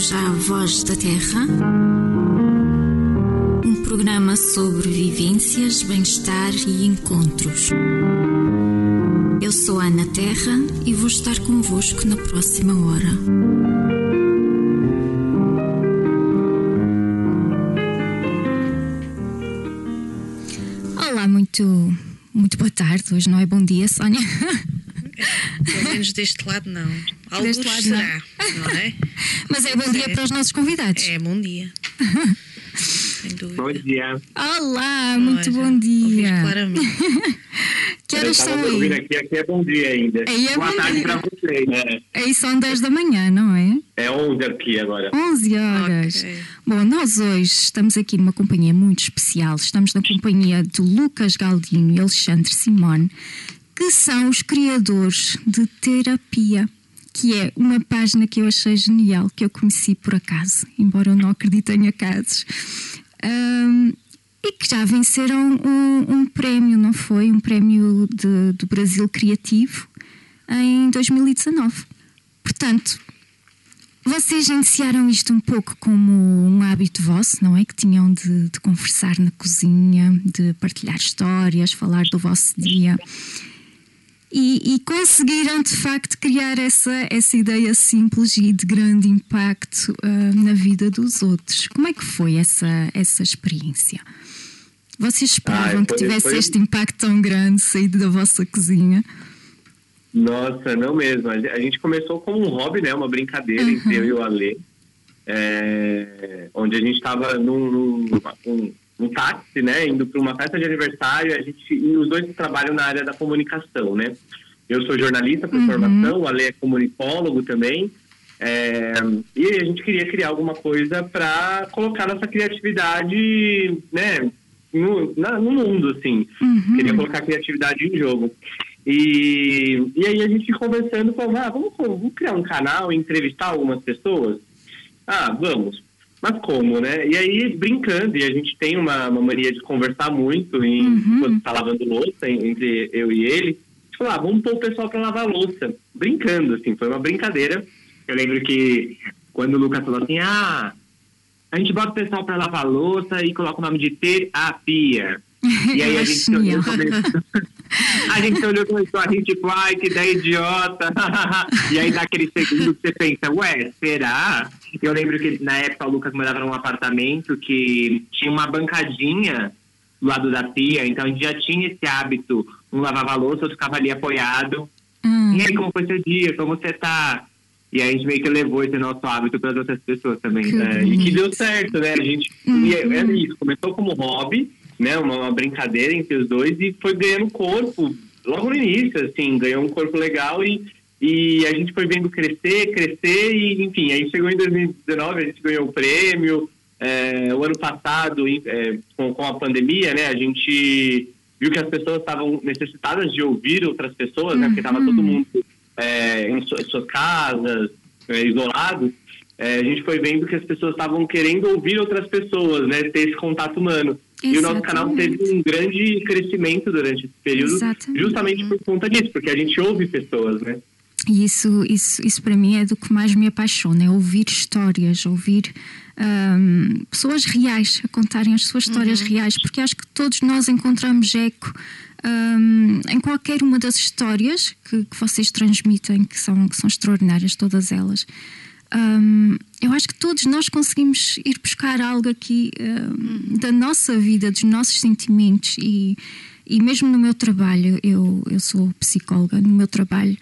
bem-vindos à Voz da Terra, um programa sobre vivências, bem-estar e encontros. Eu sou Ana Terra e vou estar convosco na próxima hora. Olá, muito, muito boa tarde. Hoje não é bom dia, Sónia. Pelo menos deste lado não. Alguns deste lado será, não. Não é? Mas é bom dia é. para os nossos convidados. É bom dia. Sem dúvida. Bom dia. Olá, muito bom dia. claramente. que horas são aí? Aqui, aqui é bom dia ainda. Aí é Boa tarde para vocês, né? Aí são 10 da manhã, não é? É 11 aqui agora. 11 horas. Okay. Bom, nós hoje estamos aqui numa companhia muito especial. Estamos na companhia de Lucas Galdino e Alexandre Simone que são os criadores de Terapia, que é uma página que eu achei genial, que eu conheci por acaso, embora eu não acredite em acasos. Um, e que já venceram um, um, prémio, não foi? Um prémio de, do Brasil Criativo em 2019. Portanto, vocês iniciaram isto um pouco como um hábito vosso, não é? Que tinham de, de conversar na cozinha, de partilhar histórias, falar do vosso dia e, e, conseguiram de facto criar essa, essa ideia simples e de grande impacto uh, na vida dos outros. Como é que foi essa, essa experiência? Vocês esperavam que tivesse foi... este impacto tão grande saído da vossa cozinha? Nossa, não mesmo. A gente começou como um hobby, né? Uma brincadeira uhum. entre eu e o Alê. É, onde a gente estava num, num, num, um táxi, né, indo para uma festa de aniversário, a gente, e os dois trabalham na área da comunicação, né? Eu sou jornalista por uhum. formação, o Ale é comunicólogo também, é, e a gente queria criar alguma coisa para colocar nossa criatividade, né, no, na, no mundo, assim. Uhum. Queria colocar a criatividade em jogo. E, e aí a gente conversando, falou, ah, vamos, vamos criar um canal e entrevistar algumas pessoas? Ah, vamos. Mas como, né? E aí, brincando, e a gente tem uma, uma mania de conversar muito em, uhum. quando tá lavando louça, entre eu e ele. Tipo, ah, vamos pôr o pessoal para lavar louça. Brincando, assim, foi uma brincadeira. Eu lembro que quando o Lucas falou assim, ah, a gente bota o pessoal para lavar louça e coloca o nome de terapia. E aí a gente começou, a gente olhou começou a gente tipo, ai, que ideia idiota. e aí dá aquele segundo que você pensa, ué, será? Eu lembro que na época o Lucas morava num apartamento que tinha uma bancadinha do lado da pia, então a gente já tinha esse hábito. Um lavava a louça, outro ficava ali apoiado. Hum. E aí, como foi seu dia? Como você tá? E aí a gente meio que levou esse nosso hábito para as outras pessoas também. Né? E que deu certo, né? A gente. Uhum. E é, é isso, começou como hobby, né? Uma, uma, brincadeira entre os dois e foi ganhando corpo logo no início, assim, ganhou um corpo legal e e a gente foi vendo crescer, crescer, e enfim, aí chegou em 2019, a gente ganhou o prêmio. É, o ano passado, é, com, com, a pandemia, né, a gente viu que as pessoas estavam necessitadas de ouvir outras pessoas, né, porque estava todo uhum. mundo é, em suas casas, é, isolados. É, a gente foi vendo que as pessoas estavam querendo ouvir outras pessoas, né, ter esse contato humano. Exatamente. E o nosso canal teve um grande crescimento durante esse período, Exatamente. justamente por conta disso, porque a gente ouve pessoas, né? E isso, isso, isso para mim é do que mais me apaixona, é ouvir histórias, ouvir um, pessoas reais a contarem as suas histórias uhum. reais, porque acho que todos nós encontramos eco um, em qualquer uma das histórias que, que, vocês transmitem, que são, que são extraordinárias, todas elas. Um, eu acho que todos nós conseguimos ir buscar algo aqui um, da nossa vida, dos nossos sentimentos. E, e mesmo no meu trabalho, eu, eu sou psicóloga, no meu trabalho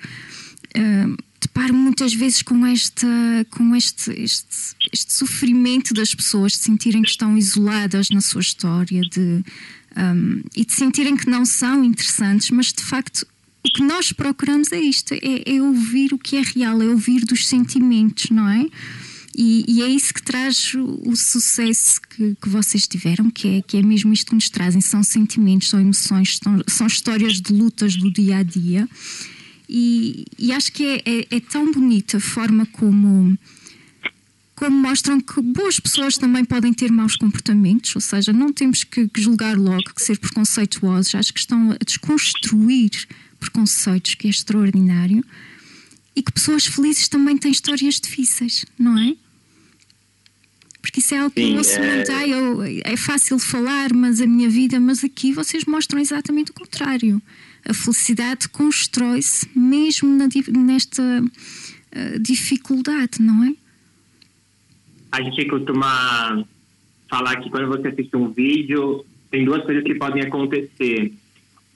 uh, deparo muitas vezes com, esta, com este, este, este, sofrimento das pessoas de sentirem que estão isoladas na sua história de, um, e de sentirem que não são interessantes, mas de facto o que nós procuramos é isto: é, é ouvir o que é real, é ouvir dos sentimentos, não é? E, e, é isso que traz o, o sucesso que, que, vocês tiveram, que é, que é mesmo isto que nos trazem: são sentimentos, são emoções, são, são histórias de lutas do dia a dia. E, e acho que é, é, é, tão bonita a forma como, como mostram que boas pessoas também podem ter maus comportamentos, ou seja, não temos que, que julgar logo, que ser preconceituosos. Acho que estão a desconstruir preconceitos, que é extraordinário. E que pessoas felizes também têm histórias difíceis, não é? Porque isso é algo que Sim, eu ouço é... muito. Ah, eu, é fácil falar, mas a minha vida. Mas aqui vocês mostram exatamente o contrário. A felicidade constrói-se mesmo na, nesta uh, dificuldade, não é? A gente costuma falar que quando você assiste um vídeo, tem duas coisas que podem acontecer.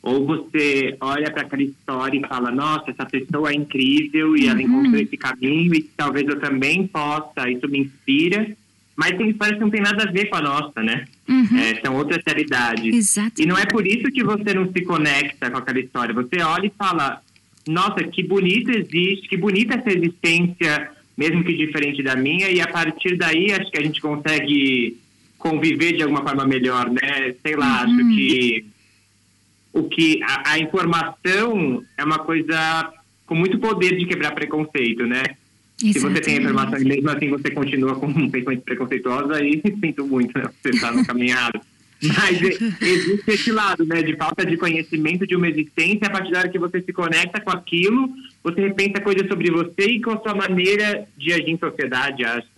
Ou você olha para aquela história e fala, nossa, essa pessoa é incrível e ela uhum. encontrou esse caminho e talvez eu também possa, isso me inspira. Mas tem histórias que não tem nada a ver com a nossa, né? Uhum. É, são outras realidades. Exato. E não é por isso que você não se conecta com aquela história. Você olha e fala, nossa, que bonito existe, que bonita essa existência, mesmo que diferente da minha, e a partir daí acho que a gente consegue conviver de alguma forma melhor, né? Sei lá, uhum. acho que o que a, a, informação é uma coisa com muito poder de quebrar preconceito, né? Exatamente. Se você tem a informação e mesmo assim você continua com um pensamento preconceituoso, aí sinto muito, né? Você está no caminhado. Mas existe esse lado, né? De falta de conhecimento de uma existência, a partir da hora que você se conecta com aquilo, você repensa coisas sobre você e com a sua maneira de agir em sociedade, acho.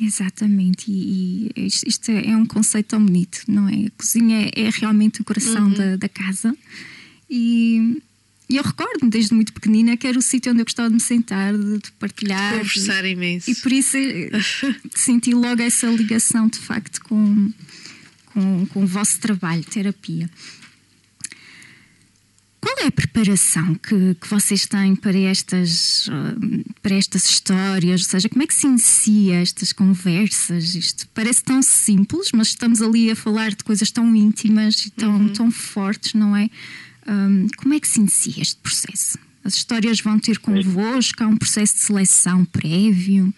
Exatamente, e, e isto é um conceito tão bonito, não é? A cozinha é, realmente o coração uhum. da, da, casa e, e eu recordo-me desde muito pequenina que era o sítio onde eu gostava de me sentar, de, de partilhar. Conversar de, imenso. E por isso eh, senti logo essa ligação de facto com, com, com o vosso trabalho, terapia. Qual é a preparação que, que vocês têm para estas, uh, para estas histórias? Ou seja, como é que se inicia estas conversas? Isto parece tão simples, mas estamos ali a falar de coisas tão íntimas e tão, uhum. tão fortes, não é? Um, como é que se inicia este processo? As histórias vão ter convosco? Há um processo de seleção prévio?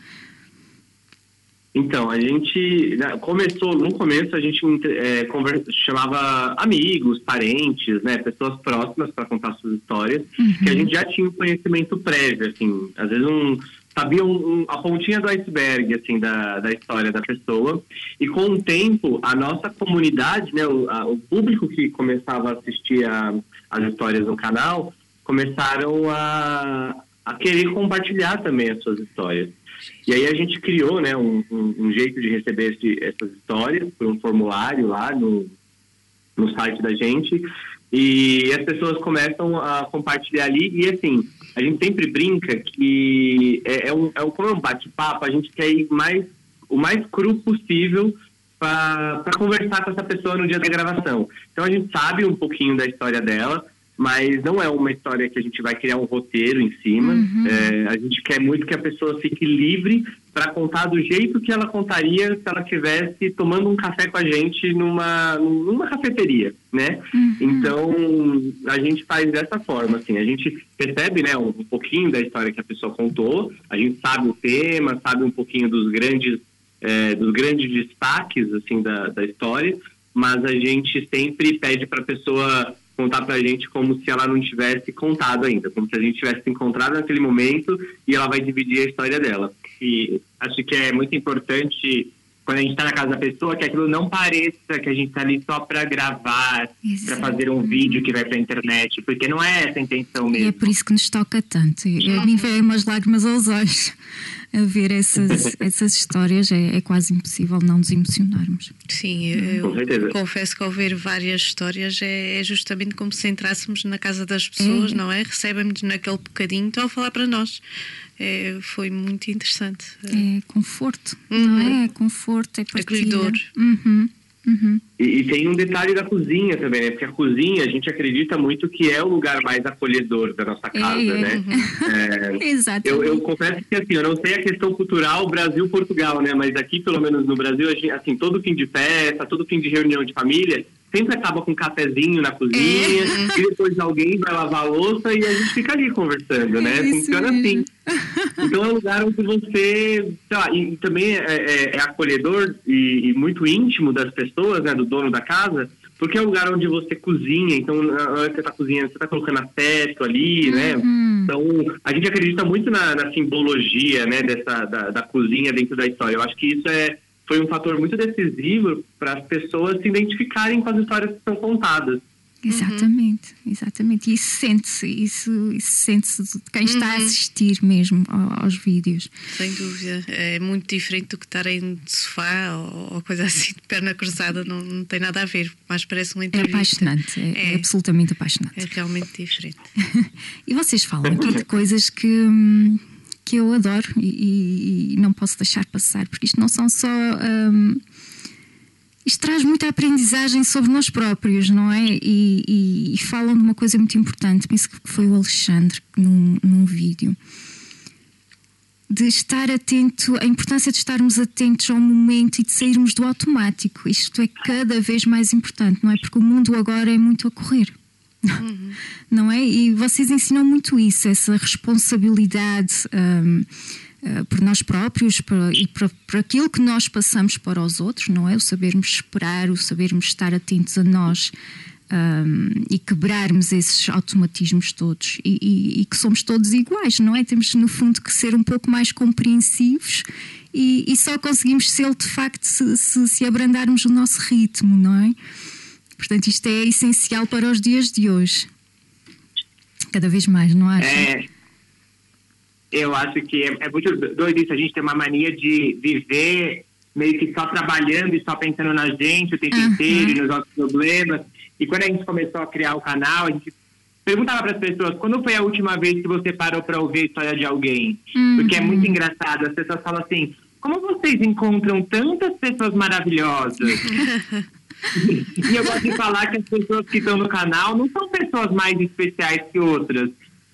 Então, a gente né, começou, no começo a gente é, conversa, chamava amigos, parentes, né, pessoas próximas para contar suas histórias, uhum. que a gente já tinha um conhecimento prévio, assim, às vezes um, sabia um, um, a pontinha do iceberg, assim, da, da história da pessoa, e com o tempo, a nossa comunidade, né, o, a, o público que começava a assistir a, as histórias no canal, começaram a, a querer compartilhar também as suas histórias. E aí a gente criou né, um, um, um jeito de receber esse, essas histórias por um formulário lá no, no site da gente. E as pessoas começam a compartilhar ali. E assim, a gente sempre brinca que é, é um, é um, como é um bate-papo, a gente quer ir mais, o mais cru possível para conversar com essa pessoa no dia da gravação. Então a gente sabe um pouquinho da história dela, mas não é uma história que a gente vai criar um roteiro em cima. Uhum. É, a gente quer muito que a pessoa fique livre para contar do jeito que ela contaria se ela estivesse tomando um café com a gente numa, numa cafeteria, né? Uhum. Então, a gente faz dessa forma, assim, a gente percebe, né, um, um pouquinho da história que a pessoa contou, a gente sabe o tema, sabe um pouquinho dos grandes, é, dos grandes destaques, assim, da, da história, mas a gente sempre pede para a pessoa contar pra gente como se ela não tivesse contado ainda, como se a gente tivesse encontrado naquele momento e ela vai dividir a história dela. E acho que é muito importante quando a gente está na casa da pessoa que aquilo não pareça que a gente está ali só para gravar, para fazer um vídeo que vai para a internet, porque não é essa a intenção mesmo. E é por isso que nos toca tanto. A mim veio umas lágrimas aos olhos a ver essas, essas histórias, é, é, quase impossível não nos emocionarmos. Sim, eu, confesso que ao ver várias histórias é, é, justamente como se entrássemos na casa das pessoas, é. não é? Recebem-nos naquele bocadinho, estão a falar para nós. É, foi muito interessante. É conforto, uhum. não é? É conforto, é partilha. Acolhedor. Uhum. Uhum. E, e, tem um detalhe da cozinha também, né? Porque a cozinha a gente acredita muito que é o lugar mais acolhedor da nossa casa, é. né? É, Exato. Eu, eu, confesso que assim, eu não sei a questão cultural Brasil-Portugal, né? Mas aqui, pelo menos no Brasil, gente, assim, todo fim de festa, todo fim de reunião de família, sempre acaba com um cafezinho na cozinha, é. e depois alguém vai lavar a louça e a gente fica ali conversando, né? Isso Funciona mesmo. assim. Então é um lugar onde você, sei lá, e, também é, é, é acolhedor e, e, muito íntimo das pessoas, né, do dono da casa, porque é um lugar onde você cozinha, então na hora que você está cozinhando, você está colocando afeto ali, né? Uhum. Então a gente acredita muito na, na simbologia, né, dessa, da, da cozinha dentro da história. Eu acho que isso é foi um fator muito decisivo para as pessoas se identificarem com as histórias que são contadas. Exatamente, uhum. exatamente. E isso sente-se, isso, isso sente-se de quem está uhum. a assistir mesmo aos vídeos. Sem dúvida. É muito diferente do que estar em sofá ou, ou coisa assim de perna cruzada, não, não, tem nada a ver, mas parece uma é entrevista. É apaixonante, é, é, é absolutamente apaixonante. É realmente diferente. e vocês falam aqui de coisas que, que eu adoro e, e, não posso deixar passar, porque isto não são só. Um, isto traz muita aprendizagem sobre nós próprios, não é? E, e, e falam de uma coisa muito importante, penso que foi o Alexandre num, num vídeo, de estar atento, a importância de estarmos atentos ao momento e de sairmos do automático. Isto é cada vez mais importante, não é? Porque o mundo agora é muito a correr. Uhum. Não é? E vocês ensinam muito isso, essa responsabilidade. Um, eh, por nós próprios por, e por, por, aquilo que nós passamos para os outros, não é? O sabermos esperar, o sabermos estar atentos a nós um, e quebrarmos esses automatismos todos e, e, e, que somos todos iguais, não é? Temos, no fundo, que ser um pouco mais compreensivos e, e só conseguimos ser de facto se, se, se abrandarmos o nosso ritmo, não é? Portanto, isto é essencial para os dias de hoje. Cada vez mais, não acha? É eu acho que é, é, muito doido isso. A gente tem uma mania de viver meio que só trabalhando e só pensando na gente o tempo uhum. inteiro e nos nossos problemas. E quando a gente começou a criar o canal, a gente perguntava para as pessoas quando foi a última vez que você parou para ouvir a história de alguém? Uhum. Porque é muito engraçado. As pessoas falam assim: como vocês encontram tantas pessoas maravilhosas? e eu gosto de falar que as pessoas que estão no canal não são pessoas mais especiais que outras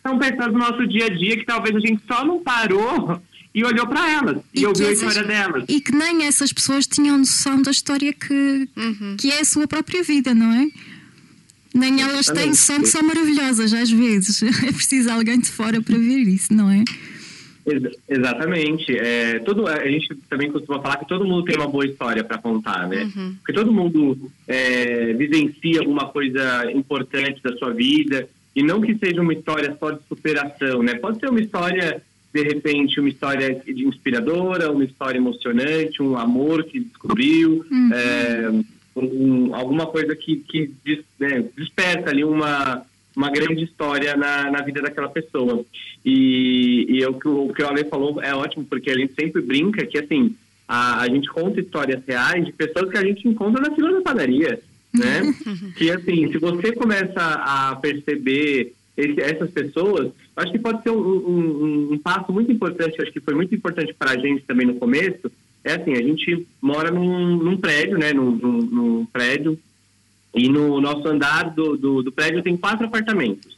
são pessoas do nosso dia a dia que talvez a gente só não parou e olhou para elas e, e ouviu essas, a história delas. E que nem essas pessoas tinham noção da história que, uhum. que é a sua própria vida, não é? Nem elas têm noção que são maravilhosas, às vezes. É preciso alguém de fora para ver isso, não é? Exatamente. É, todo, a gente também costuma falar que todo mundo tem uma boa história para contar, né? Uhum. Porque todo mundo é, vivencia alguma coisa importante da sua vida e não que seja uma história só de superação, né? Pode ser uma história, de repente, uma história inspiradora, uma história emocionante, um amor que descobriu, uhum. é, um, alguma coisa que, que né, desperta ali uma, uma grande história na, na vida daquela pessoa. E, e que, o que o Ale falou é ótimo, porque a gente sempre brinca que, assim, a, a gente conta histórias reais de pessoas que a gente encontra na fila da padaria né? que assim, se você começa a perceber esse, essas pessoas, acho que pode ser um, um, um, passo muito importante, acho que foi muito importante para a gente também no começo, é assim, a gente mora num, num prédio, né, num, num, num, prédio, e no nosso andar do, do, do prédio tem quatro apartamentos,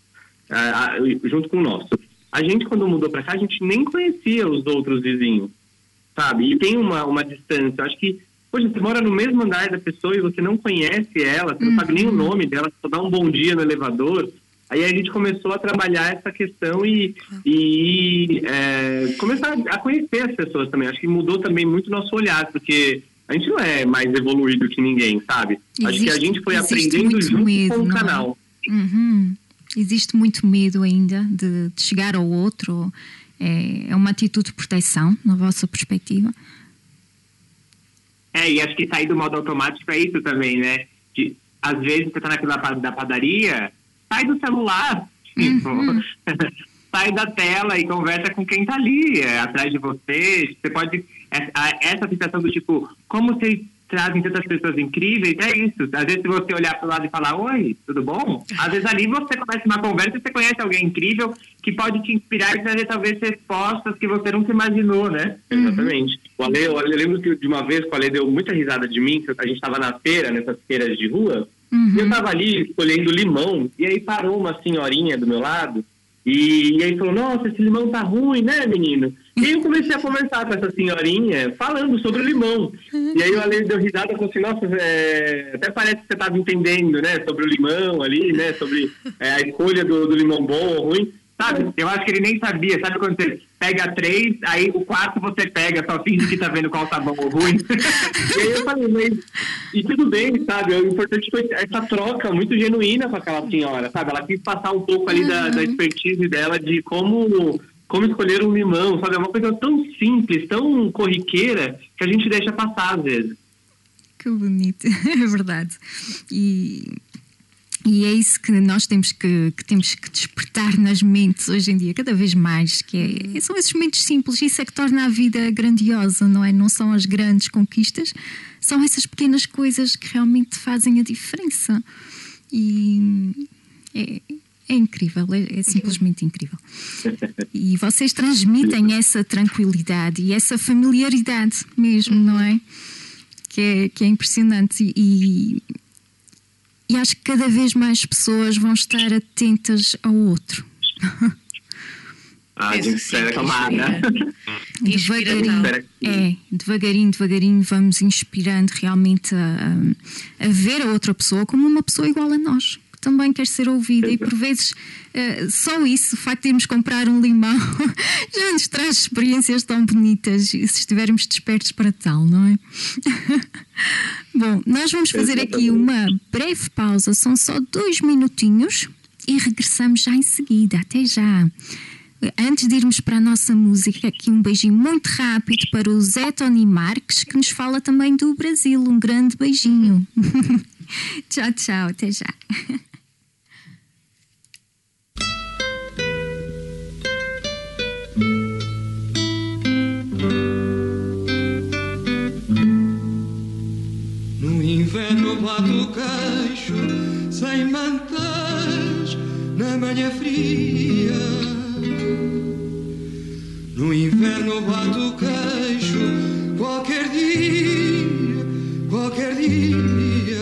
junto com o nosso. A gente, quando mudou para cá, a gente nem conhecia os outros vizinhos, sabe? E tem uma, uma distância, acho que Poxa, você mora no mesmo andar da pessoa e você não conhece ela, você não sabe nem o uhum. nome dela, só dá um bom dia no elevador. Aí a gente começou a trabalhar essa questão e, e é, começar a conhecer as pessoas também. Acho que mudou também muito o nosso olhar, porque a gente não é mais evoluído que ninguém, sabe? Existe, Acho que a gente foi aprendendo junto medo, com o é? canal. Uhum. Existe muito medo ainda de, de chegar ao outro. É, é uma atitude de proteção, na vossa perspectiva? É, e acho que sair do modo automático é isso também, né? De, às vezes você tá naquela da padaria, sai do celular, tipo, uhum. sai da tela e conversa com quem tá ali, é, atrás de você. Você pode. Essa, essa sensação do tipo, como vocês trazem tantas pessoas incríveis, é isso. Às vezes, se você olhar para o lado e falar, oi, tudo bom? Às vezes ali você começa uma conversa e você conhece alguém incrível que pode te inspirar e trazer talvez respostas que você nunca imaginou, né? Uhum. Exatamente. O Ale, eu lembro que de uma vez o Ale deu muita risada de mim, que a gente estava na feira, nessas feiras de rua, uhum. e eu estava ali escolhendo limão, e aí parou uma senhorinha do meu lado, e, e aí falou, nossa, esse limão tá ruim, né, menino? E aí eu comecei a conversar com essa senhorinha, falando sobre o limão. E aí o Ale deu risada falou assim, nossa, é, até parece que você estava entendendo, né, sobre o limão ali, né, sobre é, a escolha do, do limão bom ou ruim. Sabe? Eu acho que ele nem sabia. Sabe quando você pega três, aí o quarto você pega, só finge que tá vendo qual tá bom ou ruim. e aí eu falei, mas. E tudo bem, sabe? O importante foi essa troca muito genuína com aquela senhora, sabe? Ela quis passar um pouco ali uhum. da, da expertise dela de como como escolher um limão, sabe? É uma coisa tão simples, tão corriqueira, que a gente deixa passar às vezes. Que bonito, é verdade. E E é isso que nós temos que, que, temos que despertar nas mentes hoje em dia, cada vez mais, que é, são esses momentos simples, isso é que torna a vida grandiosa, não é? Não são as grandes conquistas, são essas pequenas coisas que realmente fazem a diferença. E é, é incrível, é, é, simplesmente incrível. E vocês transmitem essa tranquilidade e essa familiaridade mesmo, não é? Que é, que é impressionante. E, e acho que cada vez mais pessoas vão estar atentas ao outro. Ah, a gente espera né? Devagarinho, é, devagarinho, devagarinho vamos inspirando realmente a, a ver a outra pessoa como uma pessoa igual a nós também quer ser ouvida e por vezes uh, só isso, o facto de irmos comprar um limão já nos traz experiências tão bonitas se estivermos despertos para tal, não é? Bom, nós vamos fazer aqui uma breve pausa, são só dois minutinhos e regressamos já em seguida. Até já! Antes de irmos para a nossa música, aqui um beijinho muito rápido para o Zé Tony Marques, que nos fala também do Brasil. Um grande beijinho. tchau, tchau. Até já. Inverno bate o queixo sem mantas na manhã fria. No inverno bate o queixo qualquer dia, qualquer dia.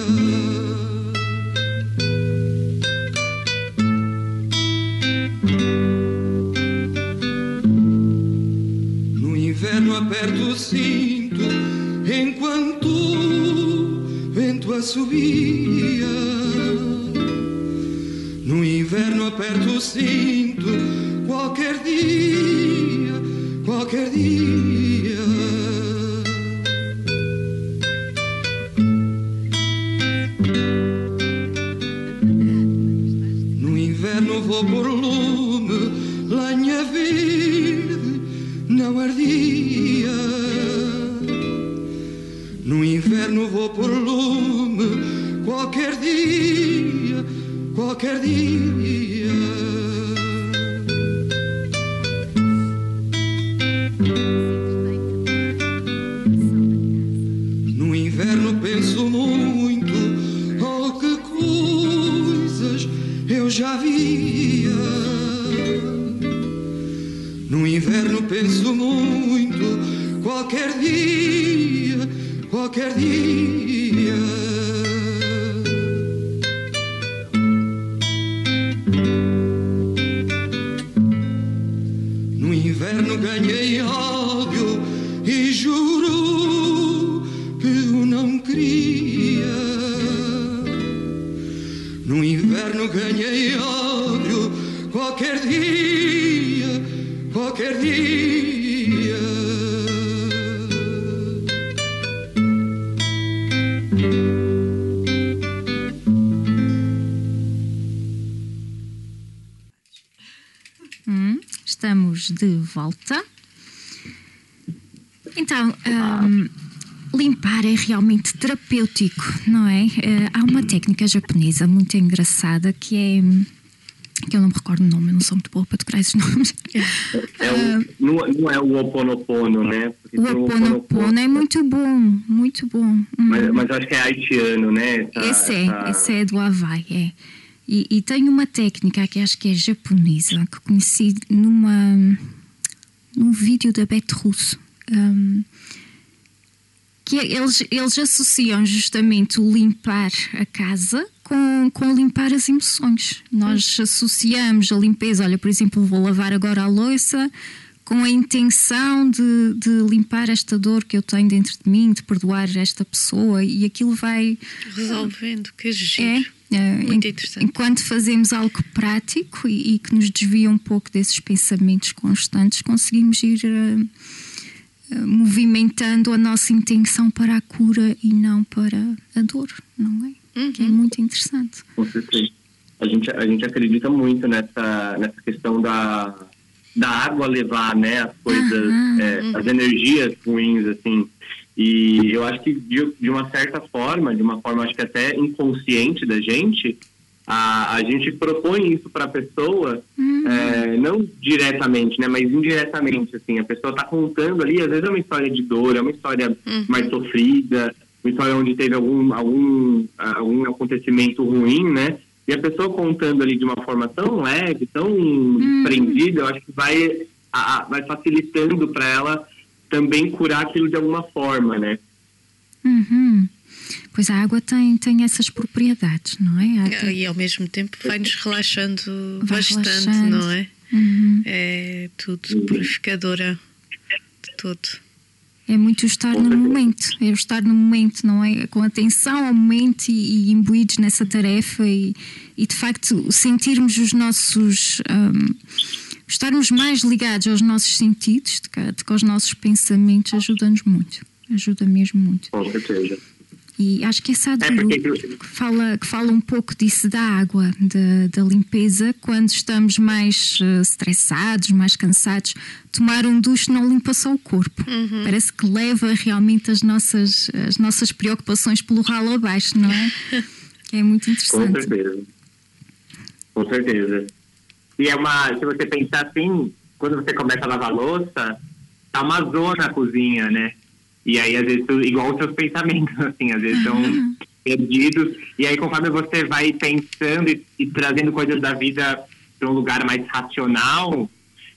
No inverno aperto o cinto enquanto assobia. No inverno aperto o cinto qualquer dia, qualquer dia. Há uma técnica japonesa muito engraçada que é. que eu não me recordo o nome, eu não sou muito boa para decorar esses nomes. É o, não, não é o Oponopono, né? Porque O Oponopono é muito bom, muito bom. Hum. Mas, mas acho que é haitiano, né? Essa- Esse é, essa- esse é do Havaí, é. E, e tem uma técnica que acho que é japonesa, que conheci numa, num vídeo da Beth Russo. hum, que é- eles, eles associam justamente o limpar a casa com, com limpar as emoções. Nós associamos a limpeza, olha, por exemplo, vou lavar agora a louça com a intenção de, de limpar esta dor que eu tenho dentro de mim, de perdoar esta pessoa, e aquilo vai. Resolvendo, que É, giro. é, Muito en- interessante. Enquanto fazemos algo prático e, e que nos desvia um pouco desses pensamentos constantes, conseguimos ir eh, movimentando a nossa intenção para a cura e não para a dor, não é? Que é muito interessante. Com certeza. A gente, a gente acredita muito nessa, nessa questão da, da água levar, né, as coisas, Aham, é, as energias ruins, assim. E eu acho que de, de uma certa forma, de uma forma acho que até inconsciente da gente, a, a gente propõe isso para a pessoa, uhum. é, não diretamente, né, mas indiretamente, assim, a pessoa está contando ali, às vezes é uma história de dor, é uma história uhum. mais sofrida, uma história onde teve algum, algum, algum acontecimento ruim, né, e a pessoa contando ali de uma forma tão leve, tão uhum. prendida, eu acho que vai, a, vai facilitando para ela também curar aquilo de alguma forma, né. Uhum. Pois a água tem, tem essas propriedades, não é? E ao mesmo tempo vai-nos relaxando vai bastante, relaxando. não é? Uhum. É tudo purificadora de todo. É muito estar no momento, é o estar no momento, não é? Com atenção ao momento e, e imbuídos nessa tarefa e, e, de facto sentirmos os nossos. Um, estarmos mais ligados aos nossos sentidos do que, aos nossos pensamentos ajuda-nos muito. Ajuda mesmo muito. Com certeza. E acho que essa é porque... que, fala, que fala um pouco disso da água, da, da limpeza, quando estamos mais uh, estressados, mais cansados, tomar um duche não limpa só o corpo. Uhum. Parece que leva realmente as nossas, as nossas preocupações pelo ralo abaixo, não é? é muito interessante. Com certeza. Com certeza. E é uma, se você pensar assim, quando você começa a lavar louça, tá uma zona a cozinha, né? E aí, às vezes, igual os seus pensamentos, assim, às vezes são perdidos. E aí, conforme você vai pensando e, e trazendo coisas da vida para um lugar mais racional,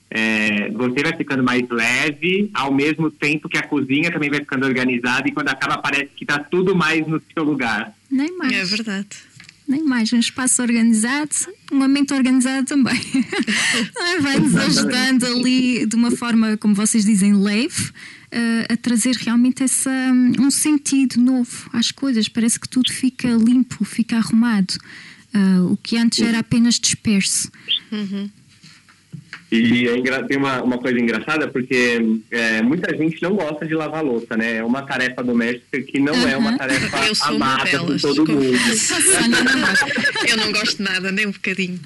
é, você vai ficando mais leve, ao mesmo tempo que a cozinha também vai ficando organizada e quando acaba parece que está tudo mais no seu lugar. Nem mais. É verdade. Nem mais. Um espaço organizado, uma mente organizada também. Vai nos ajudando ali de uma forma, como vocês dizem, leve a trazer realmente essa, um sentido novo às coisas. Parece que tudo fica limpo, fica arrumado. Uh, o que antes era apenas disperso. Uhum. E é, tem uma, uma coisa engraçada, porque é, muita gente não gosta de lavar louça, né? É uma tarefa doméstica que não uhum. é uma tarefa amada por todo mundo. Eu não gosto nada, nem um bocadinho.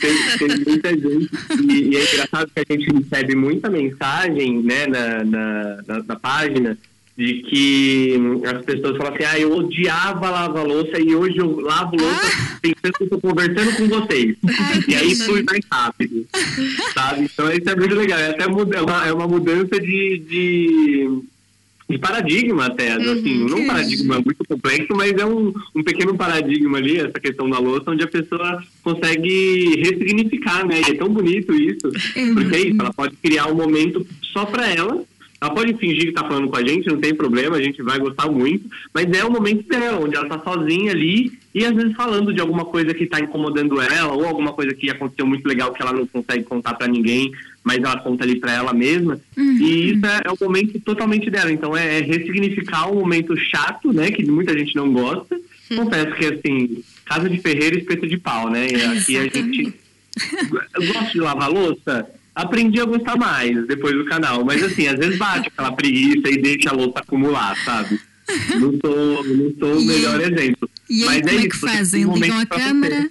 Tem, tem muita gente, e, e, é engraçado que a gente recebe muita mensagem né, na, na, na, na página de que as pessoas falam assim, ah, eu odiava lavar louça e hoje eu lavo louça ah. pensando que estou conversando com vocês. Ai, e aí flui mais rápido, sabe? Então isso é muito legal. É até uma, é uma mudança de, de, de paradigma até, uhum, assim, não um paradigma muito complexo, mas é um, um pequeno paradigma ali, essa questão da louça, onde a pessoa consegue ressignificar, né? E é tão bonito isso, uhum. porque é isso, ela pode criar um momento só para ela, ela pode fingir que está falando com a gente, não tem problema, a gente vai gostar muito, mas é o momento dela, onde ela está sozinha ali e às vezes falando de alguma coisa que está incomodando ela ou alguma coisa que aconteceu muito legal que ela não consegue contar para ninguém, mas ela conta ali para ela mesma. Uhum. E isso é, é, o momento totalmente dela. Então é, é, ressignificar um momento chato, né, que muita gente não gosta. Uhum. Confesso que assim, casa de ferreiro, espeto de pau, né? E aqui a gente gosta de lavar louça aprendi a gostar mais depois do canal. Mas assim, às vezes bate aquela preguiça e deixa a louça acumular, sabe? Não sou, não sou o melhor exemplo. E aí, Mas é como é, é que fazem? Ligam a câmera?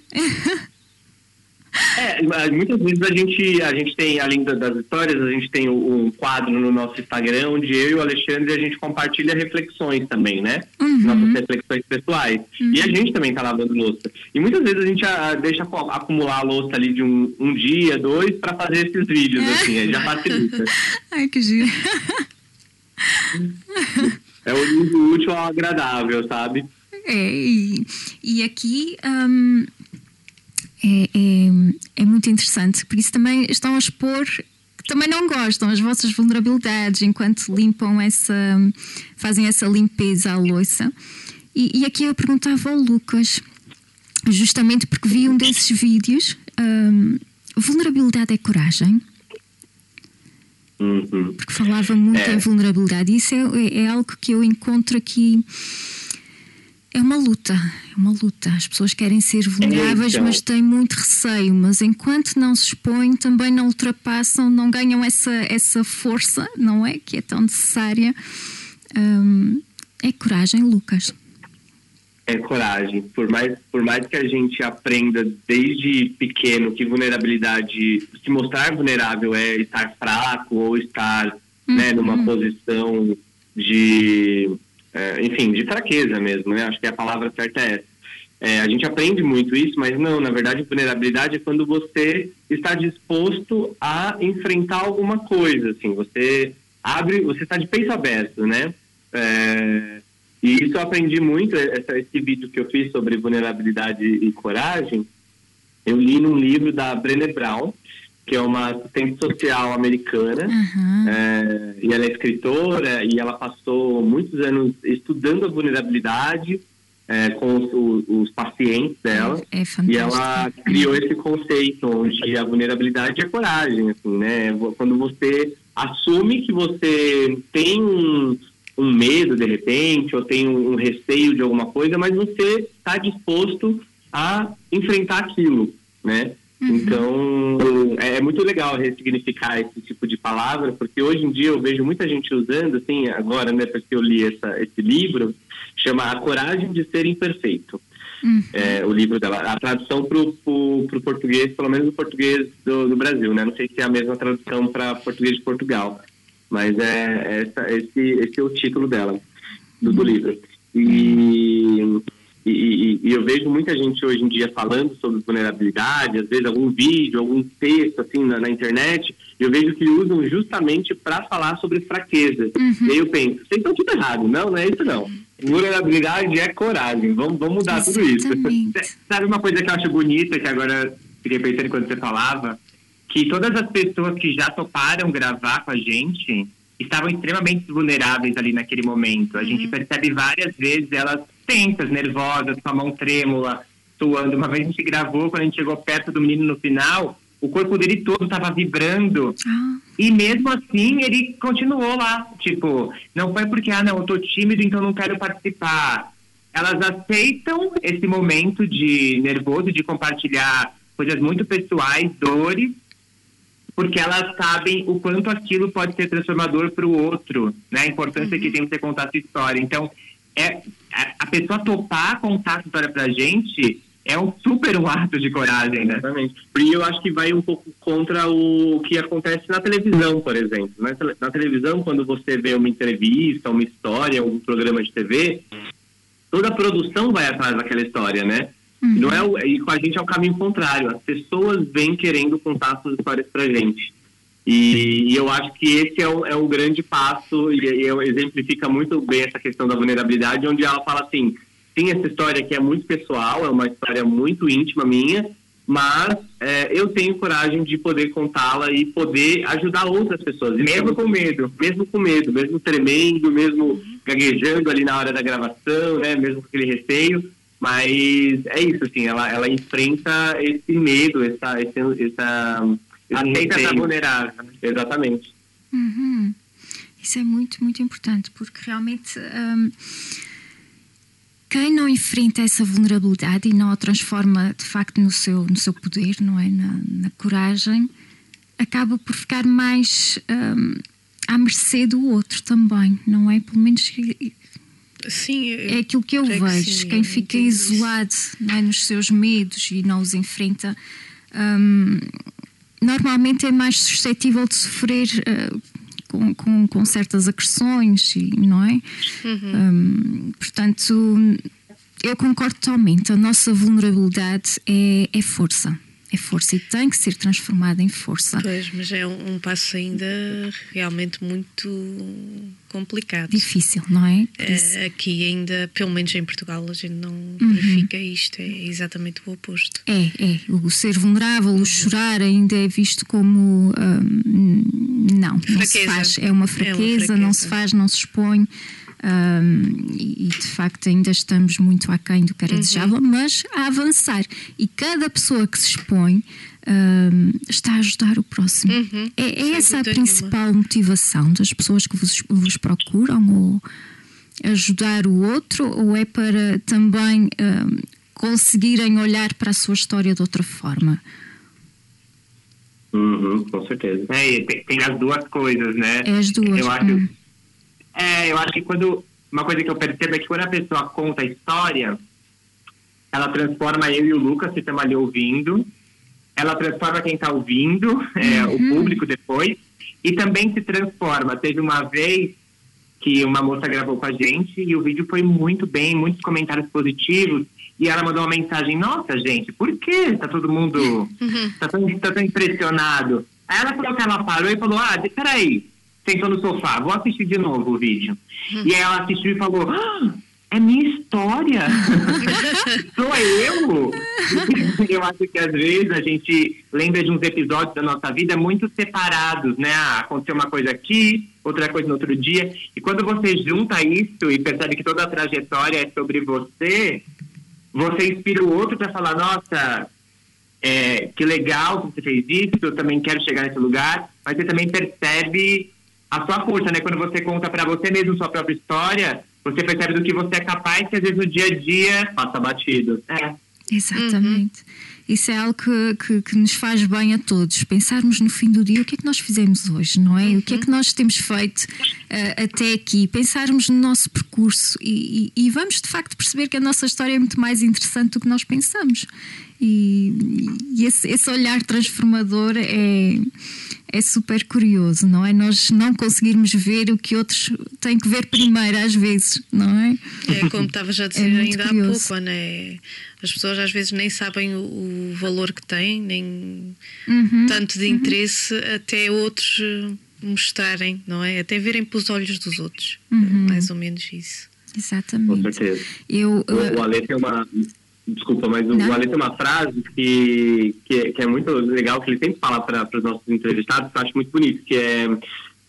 É, muitas vezes a gente, a gente tem, além das histórias, a gente tem um quadro no nosso Instagram onde eu e o Alexandre a gente compartilha reflexões também, né? Uhum. Nossas reflexões pessoais. Uhum. E a gente também tá lavando louça. E muitas vezes a gente a, deixa acumular a louça ali de um, um dia, dois, para fazer esses vídeos, é. assim, já facilita. Ai, que giro. É o útil ao agradável, sabe? É, e, e aqui. Um é, é, é muito interessante. Por isso também estão a expor que também não gostam as vossas vulnerabilidades enquanto limpam essa, fazem essa limpeza à louça. E, e aqui eu perguntava ao Lucas, justamente porque vi um desses vídeos. Um, vulnerabilidade é coragem? Uhum. Porque falava muito é. em vulnerabilidade. Isso é, é, é algo que eu encontro aqui é uma luta, é uma luta. As pessoas querem ser vulneráveis, então. mas têm muito receio. Mas enquanto não se expõem, também não ultrapassam, não ganham essa, essa força, não é? Que é tão necessária. Hum, é coragem, Lucas. É coragem. Por mais, por mais que a gente aprenda desde pequeno que vulnerabilidade, se mostrar vulnerável é estar fraco ou estar uhum. né, numa posição de é, enfim, de fraqueza mesmo, né? Acho que a palavra certa é essa. É, a gente aprende muito isso, mas não, na verdade, vulnerabilidade é quando você está disposto a enfrentar alguma coisa, assim, você abre, você está de peito aberto, né? É, e isso eu aprendi muito, essa, esse vídeo que eu fiz sobre vulnerabilidade e coragem, eu li num livro da Brené Brown, que é uma assistente social americana, uhum. é, e ela é escritora, e ela passou muitos anos estudando a vulnerabilidade é, com os, os, pacientes dela, é, é e ela criou esse conceito onde a vulnerabilidade é coragem, assim, né? Quando você assume que você tem um, um medo de repente, ou tem um, um receio de alguma coisa, mas você está disposto a enfrentar aquilo, né? Uhum. Então, é, é, muito legal ressignificar esse tipo de palavra, porque hoje em dia eu vejo muita gente usando, assim, agora, né, porque eu li essa, esse livro, chama A Coragem de Ser Imperfeito. Uhum. É, o livro dela, a tradução para o português, pelo menos o português do, do, Brasil, né? Não sei se é a mesma tradução para português de Portugal, mas é essa, esse, esse é o título dela, do, do uhum. livro. E, e, eu vejo muita gente hoje em dia falando sobre vulnerabilidade, às vezes algum vídeo, algum texto assim na, na internet, eu vejo que usam justamente para falar sobre fraqueza. Uhum. E aí eu penso, vocês estão tudo errado. Não, não é isso não. Vulnerabilidade é coragem. Vamos, vamos mudar Exatamente. tudo isso. Sabe uma coisa que eu acho bonita, que agora fiquei pensando quando você falava? Que todas as pessoas que já toparam gravar com a gente estavam extremamente vulneráveis ali naquele momento. A uhum. gente percebe várias vezes elas tensas, nervosas, com a mão trêmula, suando. Uma vez a gente gravou, quando a gente chegou perto do menino no final, o corpo dele todo estava vibrando. Ah. E mesmo assim, ele continuou lá. Tipo, não foi porque, ah, não, eu tô tímido, então não quero participar. Elas aceitam esse momento de nervoso, de compartilhar coisas muito pessoais, dores, porque elas sabem o quanto aquilo pode ser transformador para o outro, né? A importância uhum. que tem você contar a sua história. Então, é, a pessoa topar contar a história pra gente é um super um ato de coragem, né? Exatamente. E eu acho que vai um pouco contra o que acontece na televisão, por exemplo. Na, na televisão, quando você vê uma entrevista, uma história, um programa de TV, toda a produção vai atrás daquela história, né? Uhum. Não é o, e com a gente é o caminho contrário. As pessoas vêm querendo contar suas histórias pra gente. E, e, eu acho que esse é um, é um grande passo e, e exemplifica muito bem essa questão da vulnerabilidade, onde ela fala assim, sim, essa história aqui é muito pessoal, é uma história muito íntima minha, mas é, eu tenho coragem de poder contá-la e poder ajudar outras pessoas, mesmo com medo, mesmo com medo, mesmo tremendo, mesmo gaguejando ali na hora da gravação, né, mesmo com aquele receio, mas é isso, assim, ela, ela enfrenta esse medo, essa, essa, essa Aceita estar vulnerável. Exatamente. Uhum. Isso é muito, muito importante, porque realmente um, quem não enfrenta essa vulnerabilidade e não a transforma de facto no seu, no seu poder, não é? Na, na coragem, acaba por ficar mais um, à mercê do outro também, não é? Pelo menos Sim, é aquilo que eu vejo. Que sim, Quem fica isolado não é, nos seus medos e não os enfrenta. Um, normalmente é mais suscetível de sofrer uh, com, com, com, certas agressões, não é? Uhum. Um, portanto, eu concordo totalmente. A nossa vulnerabilidade é, é força é força e tem que ser transformada em força. Pois, mas é um, um passo ainda realmente muito complicado. Difícil, não é? é aqui ainda, pelo menos em Portugal, a gente não uhum. verifica isto, é exatamente o oposto. É, é. O ser vulnerável, o chorar ainda é visto como hum, não, fraqueza. não se faz. É uma fraqueza, é uma fraqueza, não se faz, não se expõe. Um, e, de facto ainda estamos muito aquém do que era uhum. desejável, mas a avançar. E cada pessoa que se expõe um, está a ajudar o próximo. Uhum. É, é essa a principal nenhuma. motivação das pessoas que vos, vos procuram, ou ajudar o outro, ou é para também um, conseguirem olhar para a sua história de outra forma? Uhum, com certeza. É, tem, tem, as duas coisas, né? É as duas. Eu acho, hum. É, eu acho que quando. Uma coisa que eu percebo é que quando a pessoa conta a história, ela transforma eu e o Lucas, que estamos ali ouvindo, ela transforma quem está ouvindo, é, uhum. o público depois, e também se transforma. Teve uma vez que uma moça gravou com a gente e o vídeo foi muito bem, muitos comentários positivos, E ela mandou uma mensagem, nossa, gente, por que tá todo mundo uhum. tá, tão, tá tão impressionado? Aí ela falou que ela parou e falou, ah, peraí, sentou no sofá, vou assistir de novo o vídeo. Uhum. E aí ela assistiu e falou, ah, é minha história. Sou eu. eu acho que às vezes a gente lembra de uns episódios da nossa vida muito separados, né? Ah, aconteceu uma coisa aqui, outra coisa no outro dia. E quando você junta isso e percebe que toda a trajetória é sobre você, você inspira o outro para falar, nossa, é, que legal que você fez isso, eu também quero chegar nesse lugar. Mas você também percebe a sua força, né? Quando você conta para você mesmo sua própria história, você percebe do que você é capaz que às vezes no dia a dia passa batido. É. Exatamente. Uhum. Isso é algo que, que, que, nos faz bem a todos. Pensarmos no fim do dia o que é que nós fizemos hoje, não é? Uhum. O que é que nós temos feito uh, até aqui. Pensarmos no nosso percurso e, e, e, vamos de facto perceber que a nossa história é muito mais interessante do que nós pensamos. E, e esse, esse olhar transformador é é super curioso, não é? Nós não conseguirmos ver o que outros têm que ver primeiro, às vezes, não é? É como estava já a dizer é ainda curioso. há pouco, né? As pessoas às vezes nem sabem o, o valor que têm, nem uhum, tanto de uhum. interesse até outros eh, mostrarem, não é? Até verem pelos olhos dos outros. Uhum. Mais ou menos isso. Exatamente. Com certeza. Eu, o, o Ale tem uma, Desculpa, mas o Ale tem uma frase que, que, é, que é muito legal, que ele sempre fala para os nossos entrevistados, que eu acho muito bonito, que é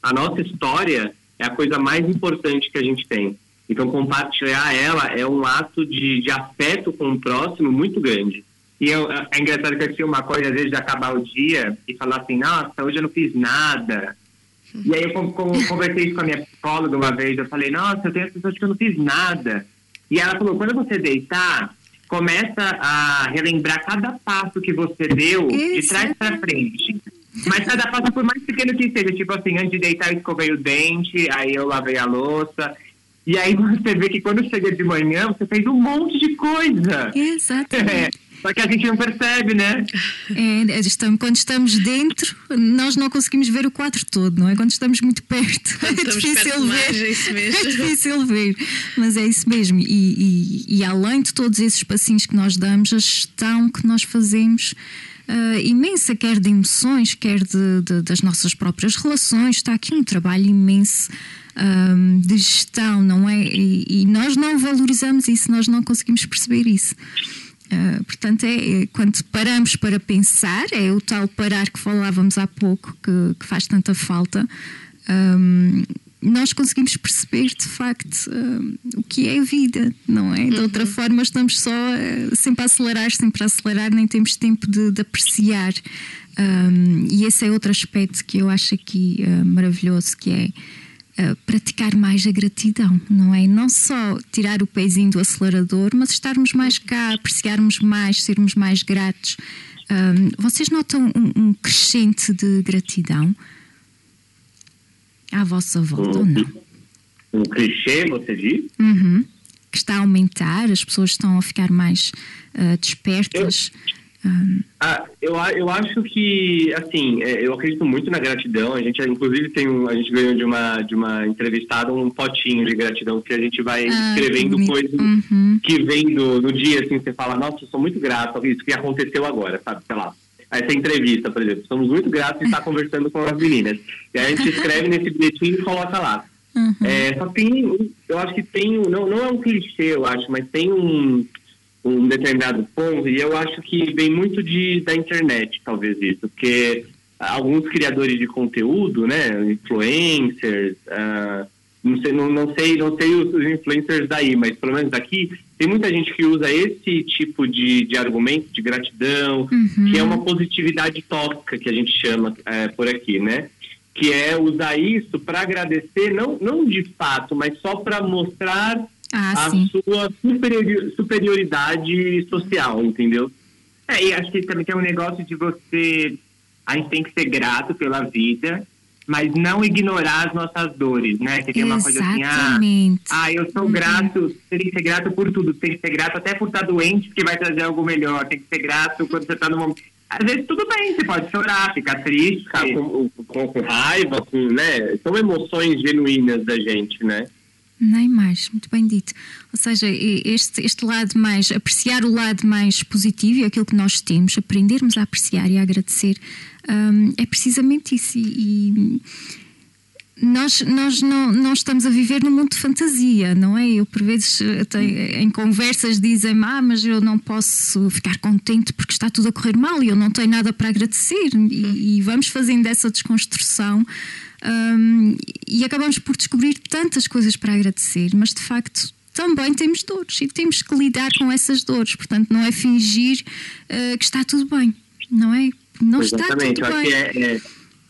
a nossa história é a coisa mais importante que a gente tem. Então, compartilhar ela é um ato de, de afeto com o próximo muito grande. E eu, é engraçado que eu tinha uma coisa, às vezes, de acabar o dia e falar assim, nossa, hoje eu não fiz nada. E aí eu conversei isso com a minha psicóloga uma vez, eu falei, nossa, eu tenho a sensação de que eu não fiz nada. E ela falou, quando você deitar, começa a relembrar cada passo que você deu Isso. de trás para frente. Mas cada passo, por mais pequeno que seja, tipo assim, antes de deitar, eu escovei o dente, aí eu lavei a louça. E aí você vê que quando chega de manhã, você fez um monte de coisa. Exatamente. É. Só que a gente não percebe, né? É, estamos, quando estamos dentro, nós não conseguimos ver o quadro todo, não é? Quando estamos muito perto, é difícil ver. é, isso mesmo. é difícil ver, mas é isso mesmo. E, e, e além de todos esses passinhos que nós damos, a gestão que nós fazemos. Uh, imensa, quer de emoções, quer de, de, das nossas próprias relações. Está aqui um trabalho imenso um, ah, de gestão, não é? E, e, nós não valorizamos isso, nós não conseguimos perceber isso. Uh, portanto, é, é, quando paramos para pensar, é o tal parar que falávamos há pouco, que, que faz tanta falta, um, nós conseguimos perceber de facto um, o que é a vida, não é? De uhum. outra forma, estamos só uh, sempre a acelerar, sempre a acelerar, nem temos tempo de, de apreciar. Um, e esse é outro aspecto que eu acho aqui uh, maravilhoso, que é praticar mais a gratidão, não é? Não só tirar o pezinho do acelerador, mas estarmos mais cá, apreciarmos mais, sermos mais gratos. Um, vocês notam um, um, crescente de gratidão à vossa volta um, ou não? Um clichê, você diz? Uhum. Que está a aumentar, as pessoas estão a ficar mais uh, despertas. Eu ah, eu, eu acho que, assim, é, eu acredito muito na gratidão. A gente, inclusive, tem um, a gente ganhou de uma, de uma entrevistada um potinho de gratidão que a gente vai ah, escrevendo coisas uhum. que vem do, do dia, assim, você fala, nossa, eu sou muito grato por isso que aconteceu agora, sabe? Sei lá. Essa entrevista, por exemplo. Somos muito gratos de estar conversando com as meninas. E a gente escreve nesse bilhetinho e coloca lá. Uhum. É, só tem, eu acho que tem, não, não é um clichê, eu acho, mas tem um um determinado ponto, e eu acho que vem muito de, da internet, talvez isso, porque alguns criadores de conteúdo, né, influencers, uh, não sei, não, não, sei, não sei os, influencers daí, mas pelo menos daqui, tem muita gente que usa esse tipo de, de argumento de gratidão, uhum. que é uma positividade tóxica que a gente chama é, por aqui, né? Que é usar isso para agradecer, não, não de fato, mas só para mostrar ah, a sim. sua superior, superioridade social, entendeu? É, e acho que também tem um negócio de você. A gente tem que ser grato pela vida, mas não ignorar as nossas dores, né? Que tem uma coisa assim, ah, ah eu sou uhum. grato, você tem que ser grato por tudo, tem que ser grato até por estar doente, porque vai trazer algo melhor, tem que ser grato quando você está no momento. Às vezes tudo bem, você pode chorar, ficar triste. Ficar com, com, com raiva, com, né? São emoções genuínas da gente, né? Nem mais, muito bem dito. Ou seja, este, este lado mais, apreciar o lado mais positivo e aquilo que nós temos, aprendermos a apreciar e a agradecer, um, é precisamente isso. E, e nós, nós não, não estamos a viver num mundo de fantasia, não é? Eu, por vezes, tenho, em conversas dizem-me, ah, mas eu não posso ficar contente porque está tudo a correr mal e eu não tenho nada para agradecer. E, e vamos fazendo essa desconstrução um, e acabamos por descobrir tantas coisas para agradecer, mas de facto também temos dores e temos que lidar com essas dores. Portanto, não é fingir uh, que está tudo bem, não é? Não Exatamente. está tudo bem. É, é,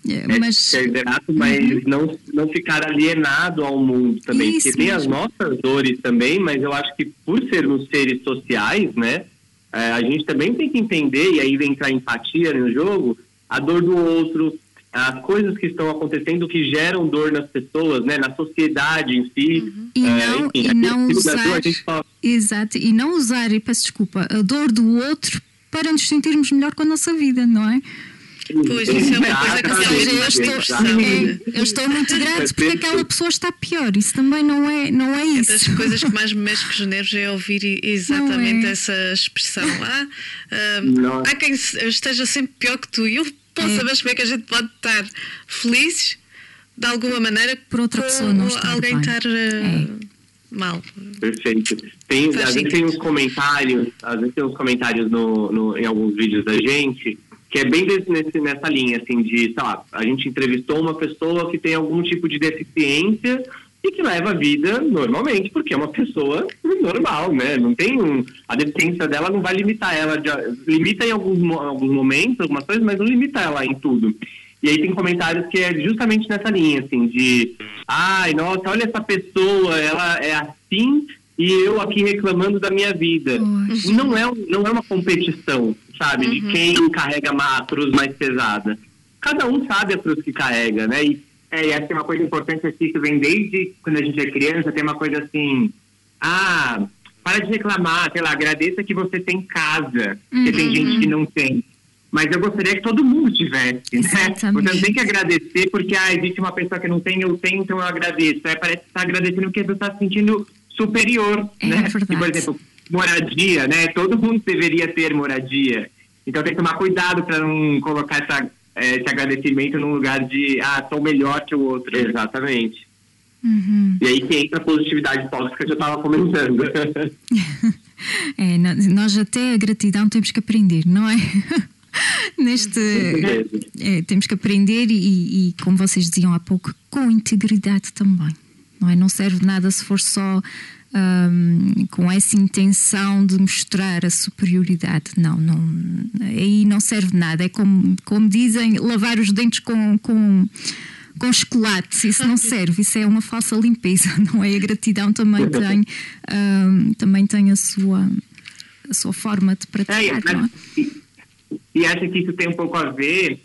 é, mas... ser grato, mas uhum. não, não ficar alienado ao mundo também. Isso porque tem as nossas dores também, mas eu acho que por sermos seres sociais, né? É, a gente também tem que entender, e aí vem entrar empatia no jogo, a dor do outro, as coisas que estão acontecendo que geram dor nas pessoas, né, na sociedade em si. Uhum. E é, não, enfim, e não usar, fala... exato, e não usar, e peço desculpa, a dor do outro para nos sentirmos melhor com a nossa vida, não é? Pois, isso é uma coisa que seja, eu, estou, eu estou muito grato porque aquela pessoa está pior. Isso também não é, não é isso. É das coisas que mais me mexe com os nervos é ouvir exatamente é. essa expressão. Ah, um, há quem esteja sempre pior que tu. E eu posso é. saber como é que a gente pode estar felizes de alguma maneira por outra pessoa não estar alguém bem. estar uh, é. mal. Perfeito. Tem, às vezes tem uns comentários, às vezes tem uns comentários no, no, em alguns vídeos da gente que é bem desse, nesse, nessa linha, assim, de, sei lá, a gente entrevistou uma pessoa que tem algum tipo de deficiência e que leva a vida normalmente, porque é uma pessoa normal, né? Não tem um. A deficiência dela não vai limitar ela, de, limita em alguns, alguns momentos, algumas coisas, mas não limita ela em tudo. E aí tem comentários que é justamente nessa linha, assim, de ai, nossa, olha essa pessoa, ela é assim e eu aqui reclamando da minha vida. Não é, não é uma competição, sabe, uhum. de quem carrega uma cruz mais pesada. Cada um sabe a cruz que carrega, né? E é, e essa é uma coisa importante assim, que vem desde quando a gente é criança, tem uma coisa assim, ah, para de reclamar, sei lá, agradeça que você tem casa, uhum. porque tem gente que não tem. Mas eu gostaria que todo mundo tivesse, né? Você não tem que agradecer porque ah, existe uma pessoa que não tem, eu tenho, então eu agradeço. É, parece que está agradecendo porque você está se sentindo superior, é né? E, por exemplo, moradia, né? Todo mundo deveria ter moradia. Então tem que tomar cuidado para não colocar essa é, esse agradecimento num lugar de, ah, sou melhor que o outro. Exatamente. Uhum. E aí que entra a positividade tóxica que eu já estava comentando. é, nós até a gratidão temos que aprender, não é? Neste é, temos que aprender e, e, como vocês diziam há pouco, com integridade também. Não é? Não serve nada se for só um, com essa intenção de mostrar a superioridade. Não, não, aí não serve nada. É como, como dizem, lavar os dentes com, com, com chocolate. Isso não serve, isso é uma falsa limpeza, não é? A gratidão também tem, um, também tem a sua, a sua forma de praticar. É, não é? E, e acho que isso tem um pouco a ver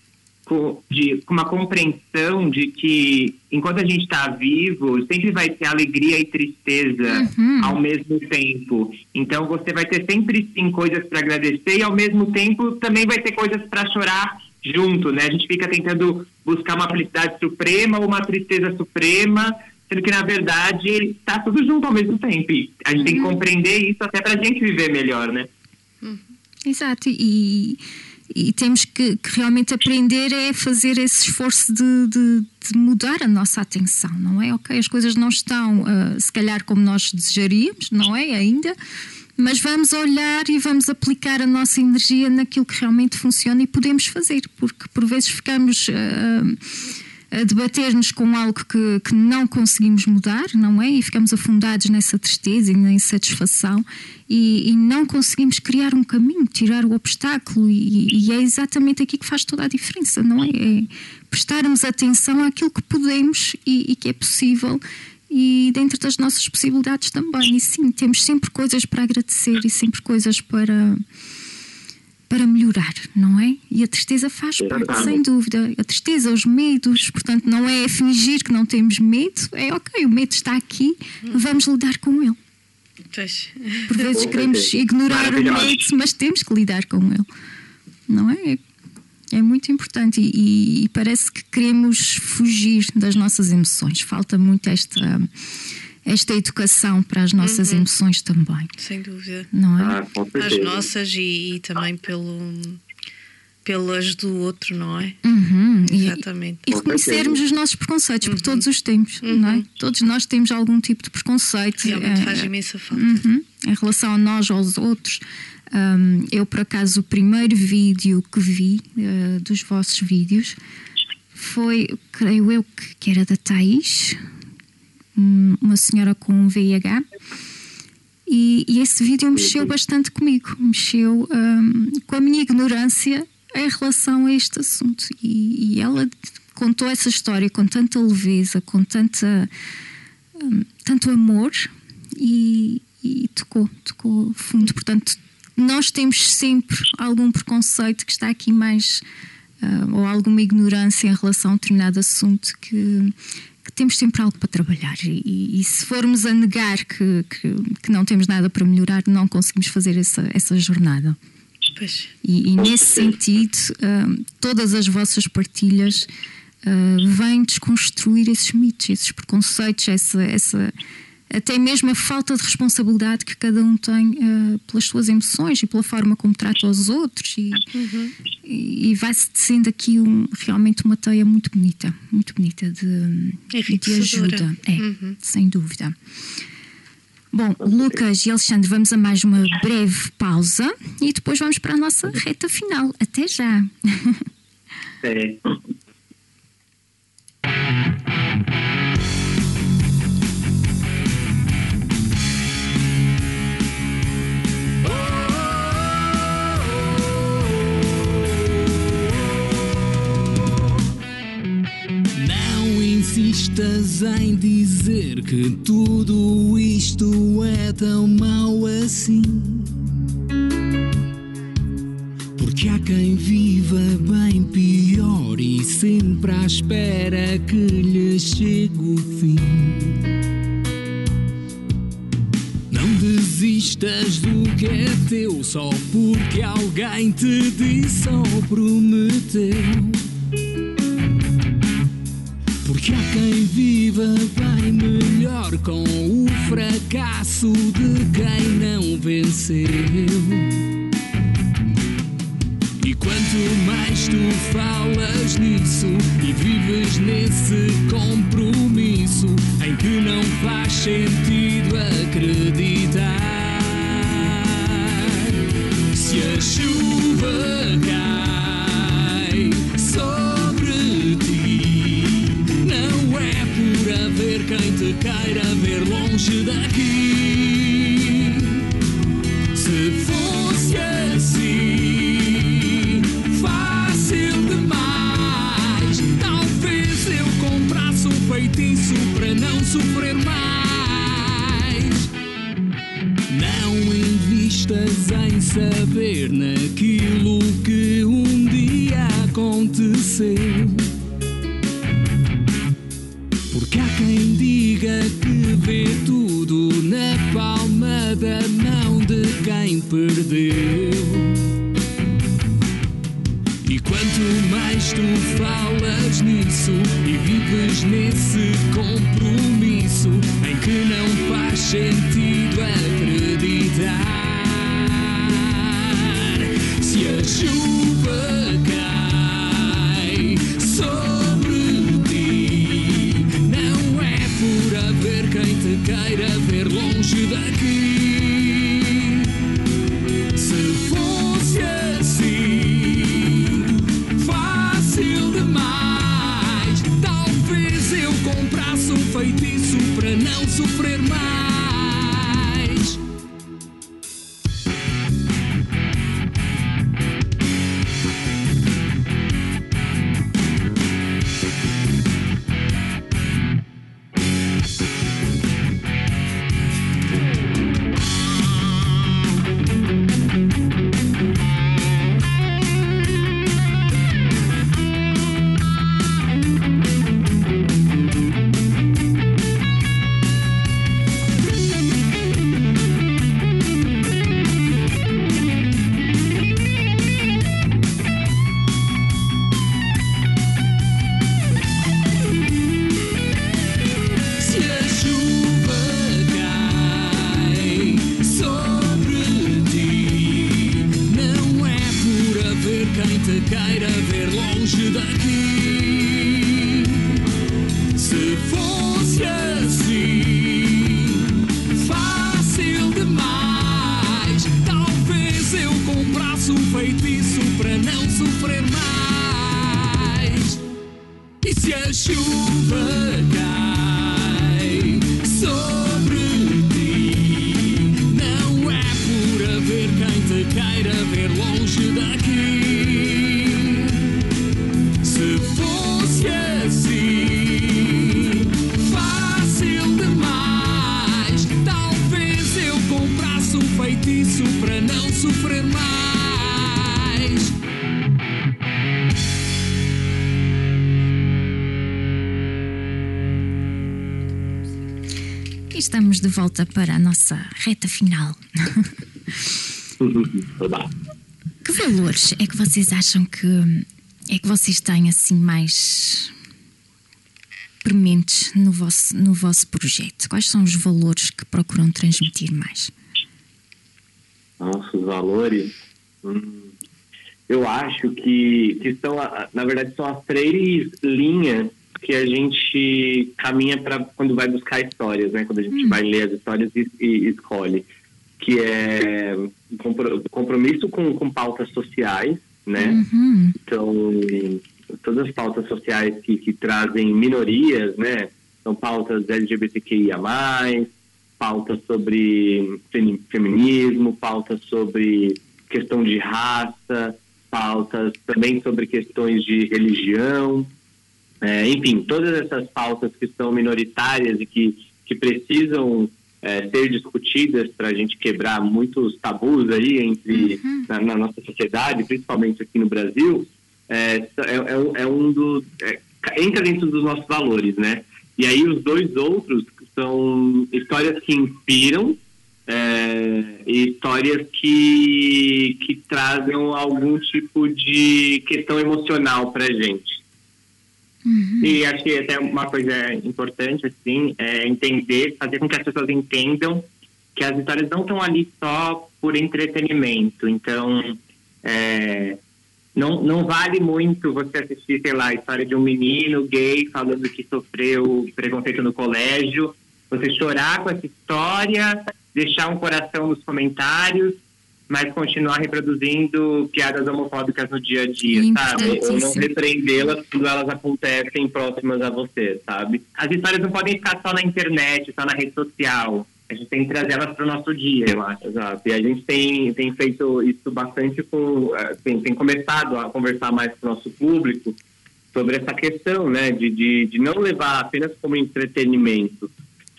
de, com uma compreensão de que enquanto a gente está vivo, sempre vai ter alegria e tristeza uhum. ao mesmo tempo. Então você vai ter sempre sim coisas para agradecer e ao mesmo tempo também vai ter coisas para chorar junto, né? A gente fica tentando buscar uma felicidade suprema ou uma tristeza suprema, sendo que na verdade está tudo junto ao mesmo tempo. E a gente uhum. tem que uhum. compreender isso até para a gente viver melhor, né? Uhum. Exato. E e temos que, que, realmente aprender é fazer esse esforço de, de, de, mudar a nossa atenção, não é? Ok, as coisas não estão uh, se calhar como nós desejaríamos, não é? Ainda, mas vamos olhar e vamos aplicar a nossa energia naquilo que realmente funciona e podemos fazer, porque por vezes ficamos. Uh, a debater-nos com algo que, que não conseguimos mudar, não é? E ficamos afundados nessa tristeza e na insatisfação e, e não conseguimos criar um caminho, tirar o obstáculo, e, e, é exatamente aqui que faz toda a diferença, não é? é prestarmos atenção àquilo que podemos e, e que é possível e dentro das nossas possibilidades também. E sim, temos sempre coisas para agradecer e sempre coisas para para melhorar, não é? E a tristeza faz parte, sem dúvida. A tristeza, os medos, portanto, não é fingir que não temos medo, é ok, o medo está aqui, vamos lidar com ele. Por vezes queremos ignorar o medo, mas temos que lidar com ele, não é? É muito importante e, e parece que queremos fugir das nossas emoções. Falta muito esta esta educação para as nossas uhum. emoções também. Sem dúvida. Não é? Ah, as nossas e, e, também pelo pelas do outro, não é? Uhum. Exatamente. E, e reconhecermos os nossos preconceitos, porque uhum. todos os temos, uhum. não é? Todos nós temos algum tipo de preconceito. Realmente é, faz imensa falta. Uhum. Em relação a nós, aos outros. Um, eu, por acaso, o primeiro vídeo que vi uh, dos vossos vídeos foi, creio eu, que, que era da Thais, uma senhora com um VIH. E, e, esse vídeo mexeu bastante comigo, mexeu um, com a minha ignorância em relação a este assunto. E, e ela contou essa história com tanta leveza, com tanta, um, tanto amor e, e tocou, tocou fundo. Portanto, nós temos sempre algum preconceito que está aqui mais. Uh, ou alguma ignorância em relação a um determinado assunto que temos sempre algo para trabalhar. E, e se formos a negar que, que, que, não temos nada para melhorar, não conseguimos fazer essa, essa jornada. E, e, nesse sentido, uh, todas as vossas partilhas uh, vêm desconstruir esses mitos, esses preconceitos, essa, essa, até mesmo a falta de responsabilidade que cada um tem uh, pelas suas emoções e pela forma como trata os outros. E, uhum. e, e vai-se descendo aqui um, realmente uma teia muito bonita, muito bonita de, de ajuda. É, uhum. sem dúvida. Bom, Lucas e Alexandre, vamos a mais uma breve pausa e depois vamos para a nossa reta final. Até já. É. insistas em dizer que tudo isto é tão mau assim. Porque há quem viva bem pior e sempre à espera que lhe chegue o fim. Não desistas do que é teu só porque alguém te disse ou prometeu. Há quem viva bem melhor com o fracasso de quem não venceu. E quanto mais tu falas nisso e vives nesse compromisso em que não faz sentido acreditar, se a chuva cai quem te queira ver longe daqui. Se fosse assim, fácil demais, talvez eu comprasse um feitiço para não sofrer mais. Não invistas em saber naquilo para a nossa reta final. que valores é que vocês acham que é que vocês têm assim mais prementes no vosso, no vosso projeto? Quais são os valores que procuram transmitir mais? Nossos valores. Hum, eu acho que, que são, na verdade, são as três linhas que a gente caminha para quando vai buscar histórias, né? Quando a gente vai ler as histórias e, e escolhe. Que é compro- compromisso com, com pautas sociais, né? Uhum. Então, todas as pautas sociais que, que trazem minorias, né? São pautas LGBTQIA+, pautas sobre femi- feminismo, pautas sobre questão de raça, pautas também sobre questões de religião, é, enfim, todas essas pautas que são minoritárias e que, que precisam é, ser discutidas para a gente quebrar muitos tabus aí entre na, na nossa sociedade, principalmente aqui no Brasil, é, é, é um- é dos é, entra dentro dos nossos valores, né? E aí os dois outros são histórias que inspiram é, e histórias que que trazem algum tipo de questão emocional para gente. E acho que até uma coisa importante, assim, é entender, fazer com que as pessoas entendam que as histórias não estão ali só por entretenimento. Então, é, não, não vale muito você assistir, sei lá, a história de um menino gay falando que sofreu preconceito no colégio, você chorar com essa história, deixar um coração nos comentários, mas continuar reproduzindo piadas homofóbicas no dia a dia, sabe? Ou não repreendê-las quando elas acontecem próximas a você, sabe? As histórias não podem ficar só na internet, só na rede social. A gente tem que trazer elas para o nosso dia, eu acho. Exato. E a gente tem, tem feito isso bastante com. eh, Tem, tem começado a conversar mais com o nosso público sobre essa questão, né? De, de, de não levar apenas como entretenimento.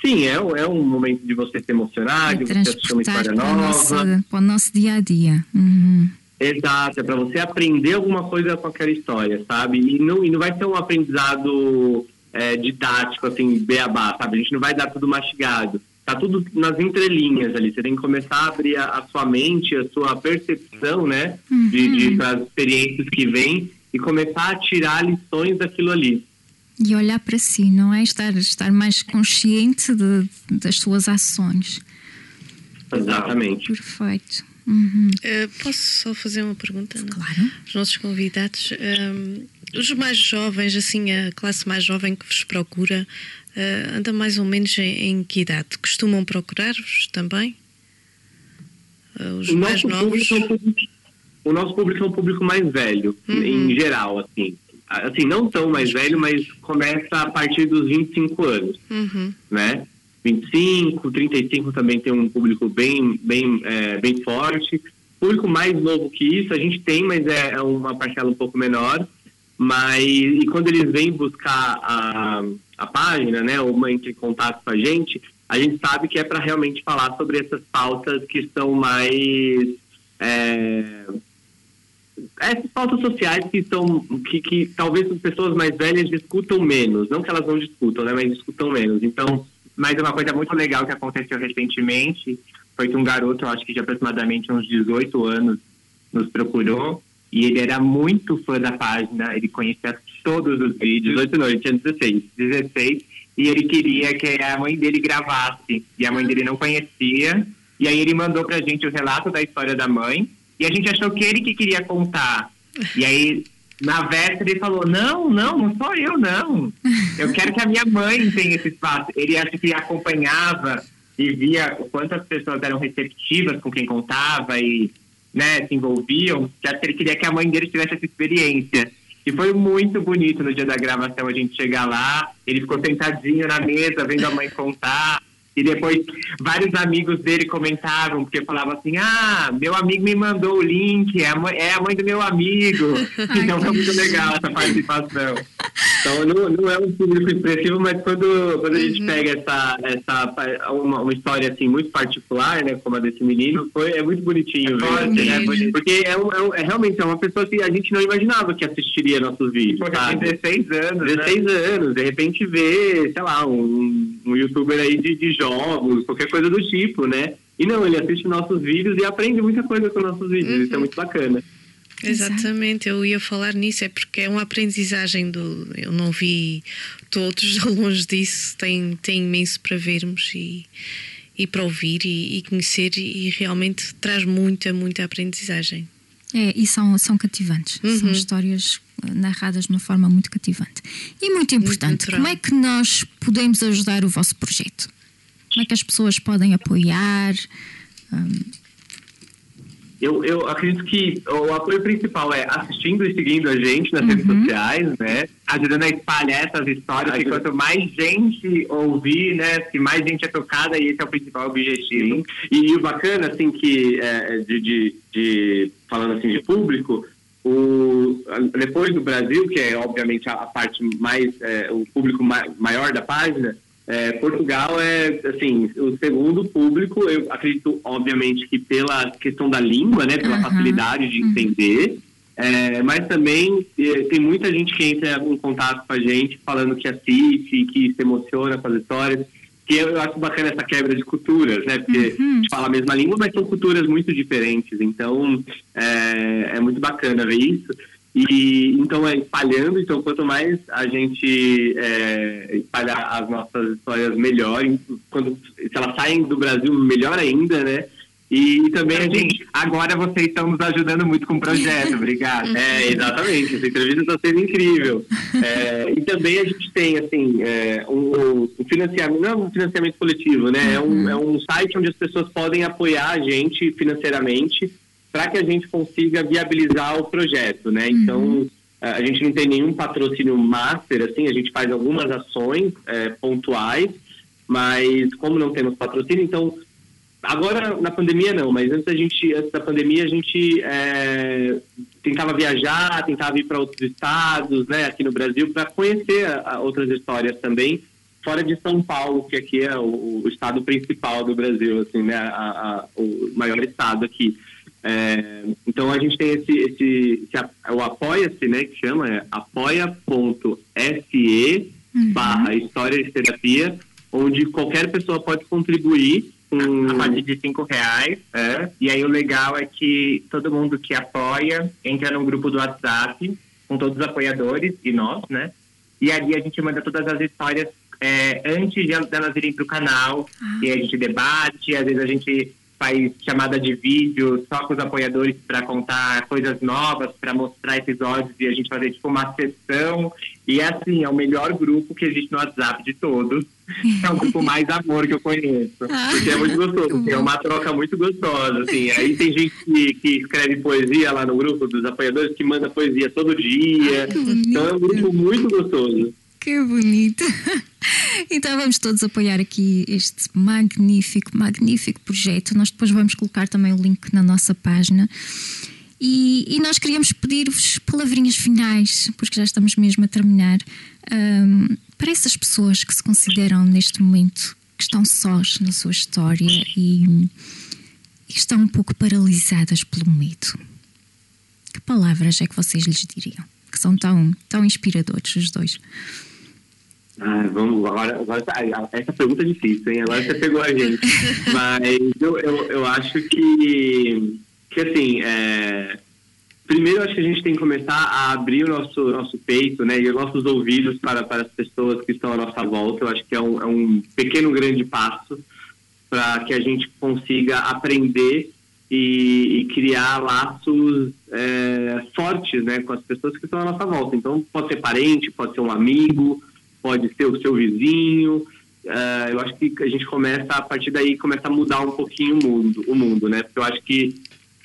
Sim, é, um- é um momento de você se emocionar, É de você assistir uma história nova. nosso, para o nosso dia a dia. Uhum. Exato, é para você aprender alguma coisa com aquela história, sabe? E não, e não vai ser um aprendizado é, didático, assim, beabá, sabe? A gente não vai dar tudo mastigado. Tá tudo nas entrelinhas ali. Você tem que começar a abrir a, a sua mente, a sua percepção, né? De, de, das experiências que vêm e começar a tirar lições daquilo ali. E olhar para si, não é? Estar, estar mais consciente de- das suas ações. Exatamente. Perfeito. Uhum. Eh, posso só fazer uma pergunta? Não? Claro. Os nossos convidados, ehm, os mais jovens, assim, a classe mais jovem que vos procura, eh, anda mais ou menos em, em que idade? Costumam procurar-vos também? Eh, os o mais novos? é um público, o nosso público é um público mais velho, Uhum. em geral, assim. Assim, não tão mais velho, mas começa a partir dos 25 anos, Uhum. né? 25, 35 também tem um público bem, bem, é, bem forte. Público mais novo que isso a gente tem, mas é, é uma parcela um pouco menor. Mas e quando eles vêm buscar a, a página, né, ou entram em contato com a gente, a gente sabe que é para realmente falar sobre essas pautas que são mais é, essas pautas sociais que são que, que talvez as pessoas mais velhas discutam menos, não que elas não discutam, né, mas discutam menos. Então, mas uma coisa muito legal que aconteceu recentemente foi que um garoto, eu acho que de aproximadamente uns 18 anos, nos procurou e ele era muito fã da página, ele conhecia todos os vídeos. 18 não, ele tinha 16. 16 e ele queria que a mãe dele gravasse e a mãe dele não conhecia. E aí ele mandou pra gente o relato da história da mãe e a gente achou que ele que queria contar. E aí, na véspera, ele falou: Não, não, não sou eu, não. Eu quero que a minha mãe tenha esse espaço. Ele acha que acompanhava e via o quanto as pessoas eram receptivas com quem contava e né, se envolviam, que ele queria que a mãe dele tivesse essa experiência. E foi muito bonito no dia da gravação a gente chegar lá, ele ficou sentadinho na mesa, vendo a mãe contar. E depois vários amigos dele comentavam, porque falavam assim: ah, meu amigo me mandou o link, é a mãe, é a mãe do meu amigo. Então foi muito legal essa participação. Então não, não é um público expressivo, mas quando, quando a gente uhum. pega essa, essa uma, uma, história assim muito particular, né, como a desse menino, foi, é muito bonitinho é ver, né? Porque é, um, é, um, é, realmente é uma pessoa que a gente não imaginava que assistiria nossos vídeos. Porque tem 16 anos. 16 né? anos, de repente vê, sei lá, um, um youtuber aí de, de jogos, qualquer coisa do tipo, né? E não, ele assiste nossos vídeos e aprende muita coisa com nossos vídeos, uhum. isso é muito bacana. Exatamente, eu ia falar nisso, é porque é uma aprendizagem do. Eu não vi todos, longe disso, tem, tem imenso para vermos e, e para ouvir e, e conhecer, e, e realmente traz muita, muita aprendizagem. É, e são, são cativantes, uhum. são histórias narradas de uma forma muito cativante. E muito importante, muito como é que nós podemos ajudar o vosso projeto? Como é que as pessoas podem apoiar? Um... Eu, eu acredito que o apoio principal é assistindo e seguindo a gente nas uhum. redes sociais, né? Ajudando a espalhar essas histórias, Ajuda. que quanto mais gente ouvir, né? Se mais gente é tocada, e esse é o principal objetivo. E, e, o bacana, assim, que é, de, de, de, falando assim de público, o, depois do Brasil, que é obviamente a, a parte mais, é, o público ma maior da página, é, Portugal é, assim, o segundo público, eu acredito, obviamente, que pela questão da língua, né, pela uhum. facilidade de uhum. entender, é, mas também é, tem muita gente que entra em contato com a gente falando que assiste, que se emociona com as histórias, que eu acho bacana essa quebra de culturas, né, porque uhum. a gente fala a mesma língua, mas são culturas muito diferentes, então é, é muito bacana ver isso. E então é espalhando, então quanto mais a gente é, espalhar as nossas histórias melhor, quando se elas saem do Brasil, melhor ainda, né? E também a gente. Agora vocês estão nos ajudando muito com o projeto, obrigado. É, exatamente, essa entrevista está sendo incrível. É, e também a gente tem, assim, é, um, um, financiamento, não é um financiamento coletivo, né? É um, é um site onde as pessoas podem apoiar a gente financeiramente para que a gente consiga viabilizar o projeto, né? Uhum. Então, a gente não tem nenhum patrocínio master, assim, a gente faz algumas ações é, pontuais, mas como não temos patrocínio, então agora na pandemia não, mas antes a gente, antes da pandemia a gente é, tentava viajar, tentava ir para outros estados, né, aqui no Brasil, para conhecer a, a outras histórias também, fora de São Paulo, que aqui é o, o estado principal do Brasil, assim, né, a, a, o maior estado aqui. É, então a gente tem esse, esse, esse o apoia-se, né, que chama é apoia.se uhum. barra história de terapia, onde qualquer pessoa pode contribuir com... a partir de cinco reais. É. E aí o legal é que todo mundo que apoia entra no grupo do WhatsApp com todos os apoiadores e nós, né? E ali a gente manda todas as histórias é, antes de elas irem para o canal. Ah. E a gente debate, às vezes a gente faz chamada de vídeo só com os apoiadores para contar coisas novas, para mostrar episódios e a gente fazer tipo uma sessão. E assim, é o melhor grupo que existe no WhatsApp de todos. É o grupo mais amor que eu conheço. Ah, porque é muito gostoso, é uma troca muito gostosa. Assim. Aí tem gente que, que escreve poesia lá no grupo dos apoiadores, que manda poesia todo dia. Ah, então é um grupo muito gostoso. Que bonito! Então vamos todos apoiar aqui este magnífico, magnífico projeto. Nós depois vamos colocar também o link na nossa página. E, e nós queríamos pedir-vos palavrinhas finais, porque já estamos mesmo a terminar, um, para essas pessoas que se consideram neste momento que estão sós na sua história e, e estão um pouco paralisadas pelo medo. Que palavras é que vocês lhes diriam? Que são tão, tão inspiradores os dois. Ah, vamos, agora, agora tá, essa pergunta é difícil, hein? Agora você pegou a gente. Mas eu, eu, eu acho que, que assim, é, primeiro acho que a gente tem que começar a abrir o nosso, nosso peito, né? E os nossos ouvidos para, para as pessoas que estão à nossa volta. Eu acho que é um, é um pequeno, grande passo para que a gente consiga aprender e, e criar laços é, fortes, né? Com as pessoas que estão à nossa volta. Então, pode ser parente, pode ser um amigo, pode ser o seu vizinho. Uh, eu acho que a gente começa, a partir daí, começa a mudar um pouquinho o mundo, o mundo né? Porque eu acho que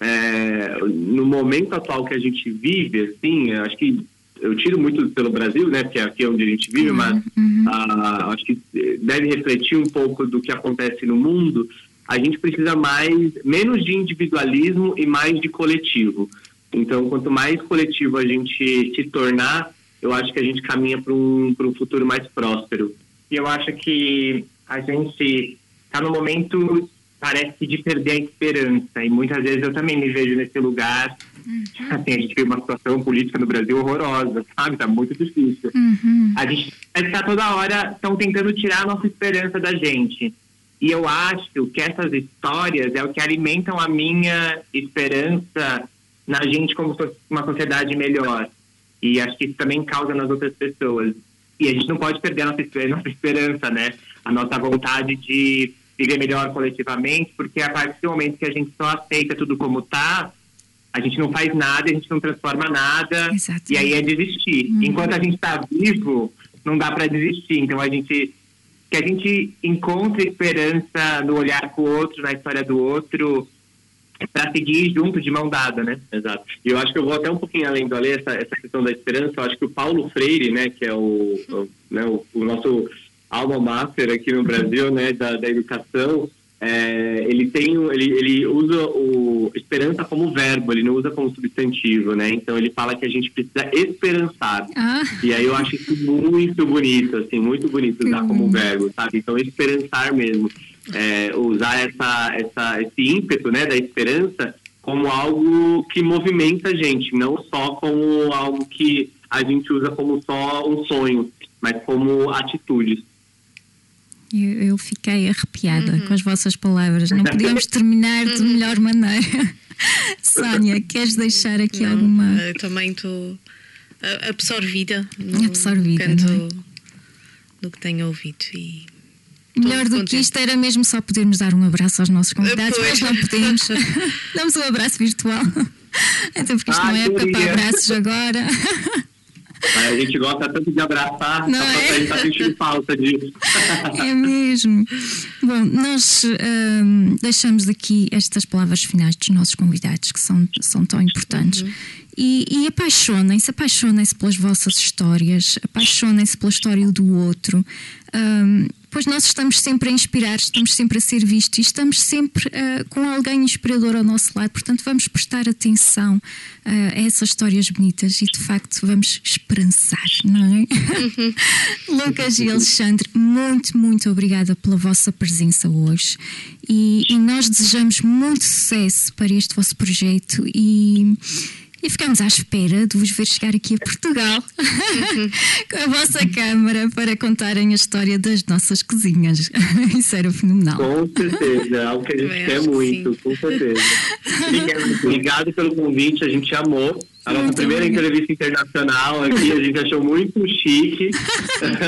é, no momento atual que a gente vive, assim, eu acho que eu tiro muito pelo Brasil, né, que é aqui onde a gente vive, uhum. mas uhum. uh, acho que deve refletir um pouco do que acontece no mundo. A gente precisa mais, menos de individualismo e mais de coletivo. Então, quanto mais coletivo a gente se tornar, eu acho que a gente caminha para um, um futuro mais próspero. E eu acho que a gente está no momento, parece, de perder a esperança. E muitas vezes eu também me vejo nesse lugar. Uhum. Assim, a gente tem uma situação política no Brasil horrorosa, sabe? Está muito difícil. Uhum. A gente está toda hora, estão tentando tirar a nossa esperança da gente. E eu acho que essas histórias é o que alimentam a minha esperança na gente como uma sociedade melhor. E acho que isso também causa nas outras pessoas. E a gente não pode perder a nossa, nossa esperança, né? A nossa vontade de viver melhor coletivamente, porque a partir do momento que a gente só aceita tudo como está, a gente não faz nada, a gente não transforma nada, Exatamente. e aí é desistir. Uhum. Enquanto a gente está vivo, não dá para desistir. Então a gente que a gente encontre esperança no olhar com o outro, na história do outro, para seguir junto de mão dada, né? Exato. E eu acho que eu vou até um pouquinho além do Alê, essa, essa questão da esperança. Eu acho que o Paulo Freire, né, que é o, o, né, o, o nosso alma mater aqui no Brasil, né, da, da educação, é, ele tem ele, ele usa o esperança como verbo, ele não usa como substantivo, né? Então ele fala que a gente precisa esperançar. Ah. E aí eu acho isso muito bonito, assim, muito bonito usar como verbo, sabe? Então esperançar mesmo é, usar essa, essa, esse ímpeto né, da esperança como algo que movimenta a gente, não só como algo que a gente usa como só um sonho, mas como atitudes. Eu, eu fiquei arrepiada uhum. com as vossas palavras. Não podíamos terminar de uhum. melhor maneira. Sónia, queres deixar aqui não, alguma. Eu também estou absorvida. No absorvida. Canto, é? do que tenho ouvido e Melhor do que isto era mesmo só podermos dar um abraço aos nossos convidados, mas não podemos. Damos um abraço virtual. Então, porque isto ah, não é época para abraços agora. A gente gosta tanto de abraçar, não só é? a gente está sentindo falta disso. É mesmo. Bom, nós um, deixamos aqui estas palavras finais dos nossos convidados, que são, são tão importantes. Uhum. E, e apaixonem-se, apaixonem-se pelas vossas histórias, apaixonem-se pela história do outro. Um, pois nós estamos sempre a inspirar, estamos sempre a ser vistos e estamos sempre uh, com alguém inspirador ao nosso lado. Portanto, vamos prestar atenção uh, a essas histórias bonitas e de facto vamos esperançar, não é? Uhum. Lucas e Alexandre, muito, muito obrigada pela vossa presença hoje e, e nós desejamos muito sucesso para este vosso projeto e e ficamos à espera de vos ver chegar aqui a Portugal com a vossa câmara para contarem a história das nossas cozinhas. Isso era fenomenal. Com certeza, é algo que a gente quer muito, sim. com certeza. Obrigado pelo convite, a gente amou. A nossa primeira entrevista internacional aqui, a gente achou muito chique.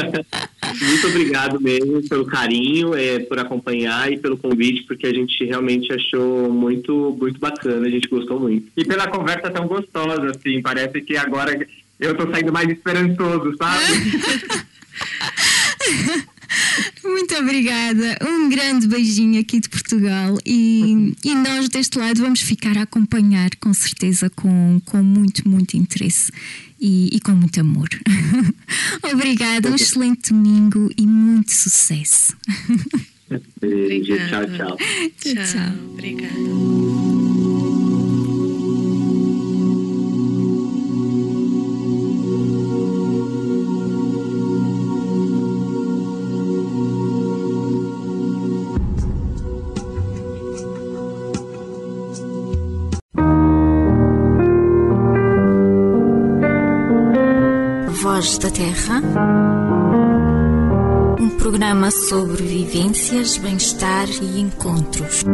muito obrigado mesmo pelo carinho, é, por acompanhar e pelo convite, porque a gente realmente achou muito, muito bacana, a gente gostou muito. E pela conversa tão gostosa, assim, parece que agora eu tô saindo mais esperançoso, sabe? Muito obrigada. Um grande beijinho aqui de Portugal e, e nós deste lado vamos ficar a acompanhar com certeza com, com muito, muito interesse e, e com muito amor. obrigada, um excelente domingo e muito sucesso. Beijo, tchau, tchau. Tchau, tchau. Obrigada. Vozes da Terra. Um programa sobre vivências, bem-estar e encontros.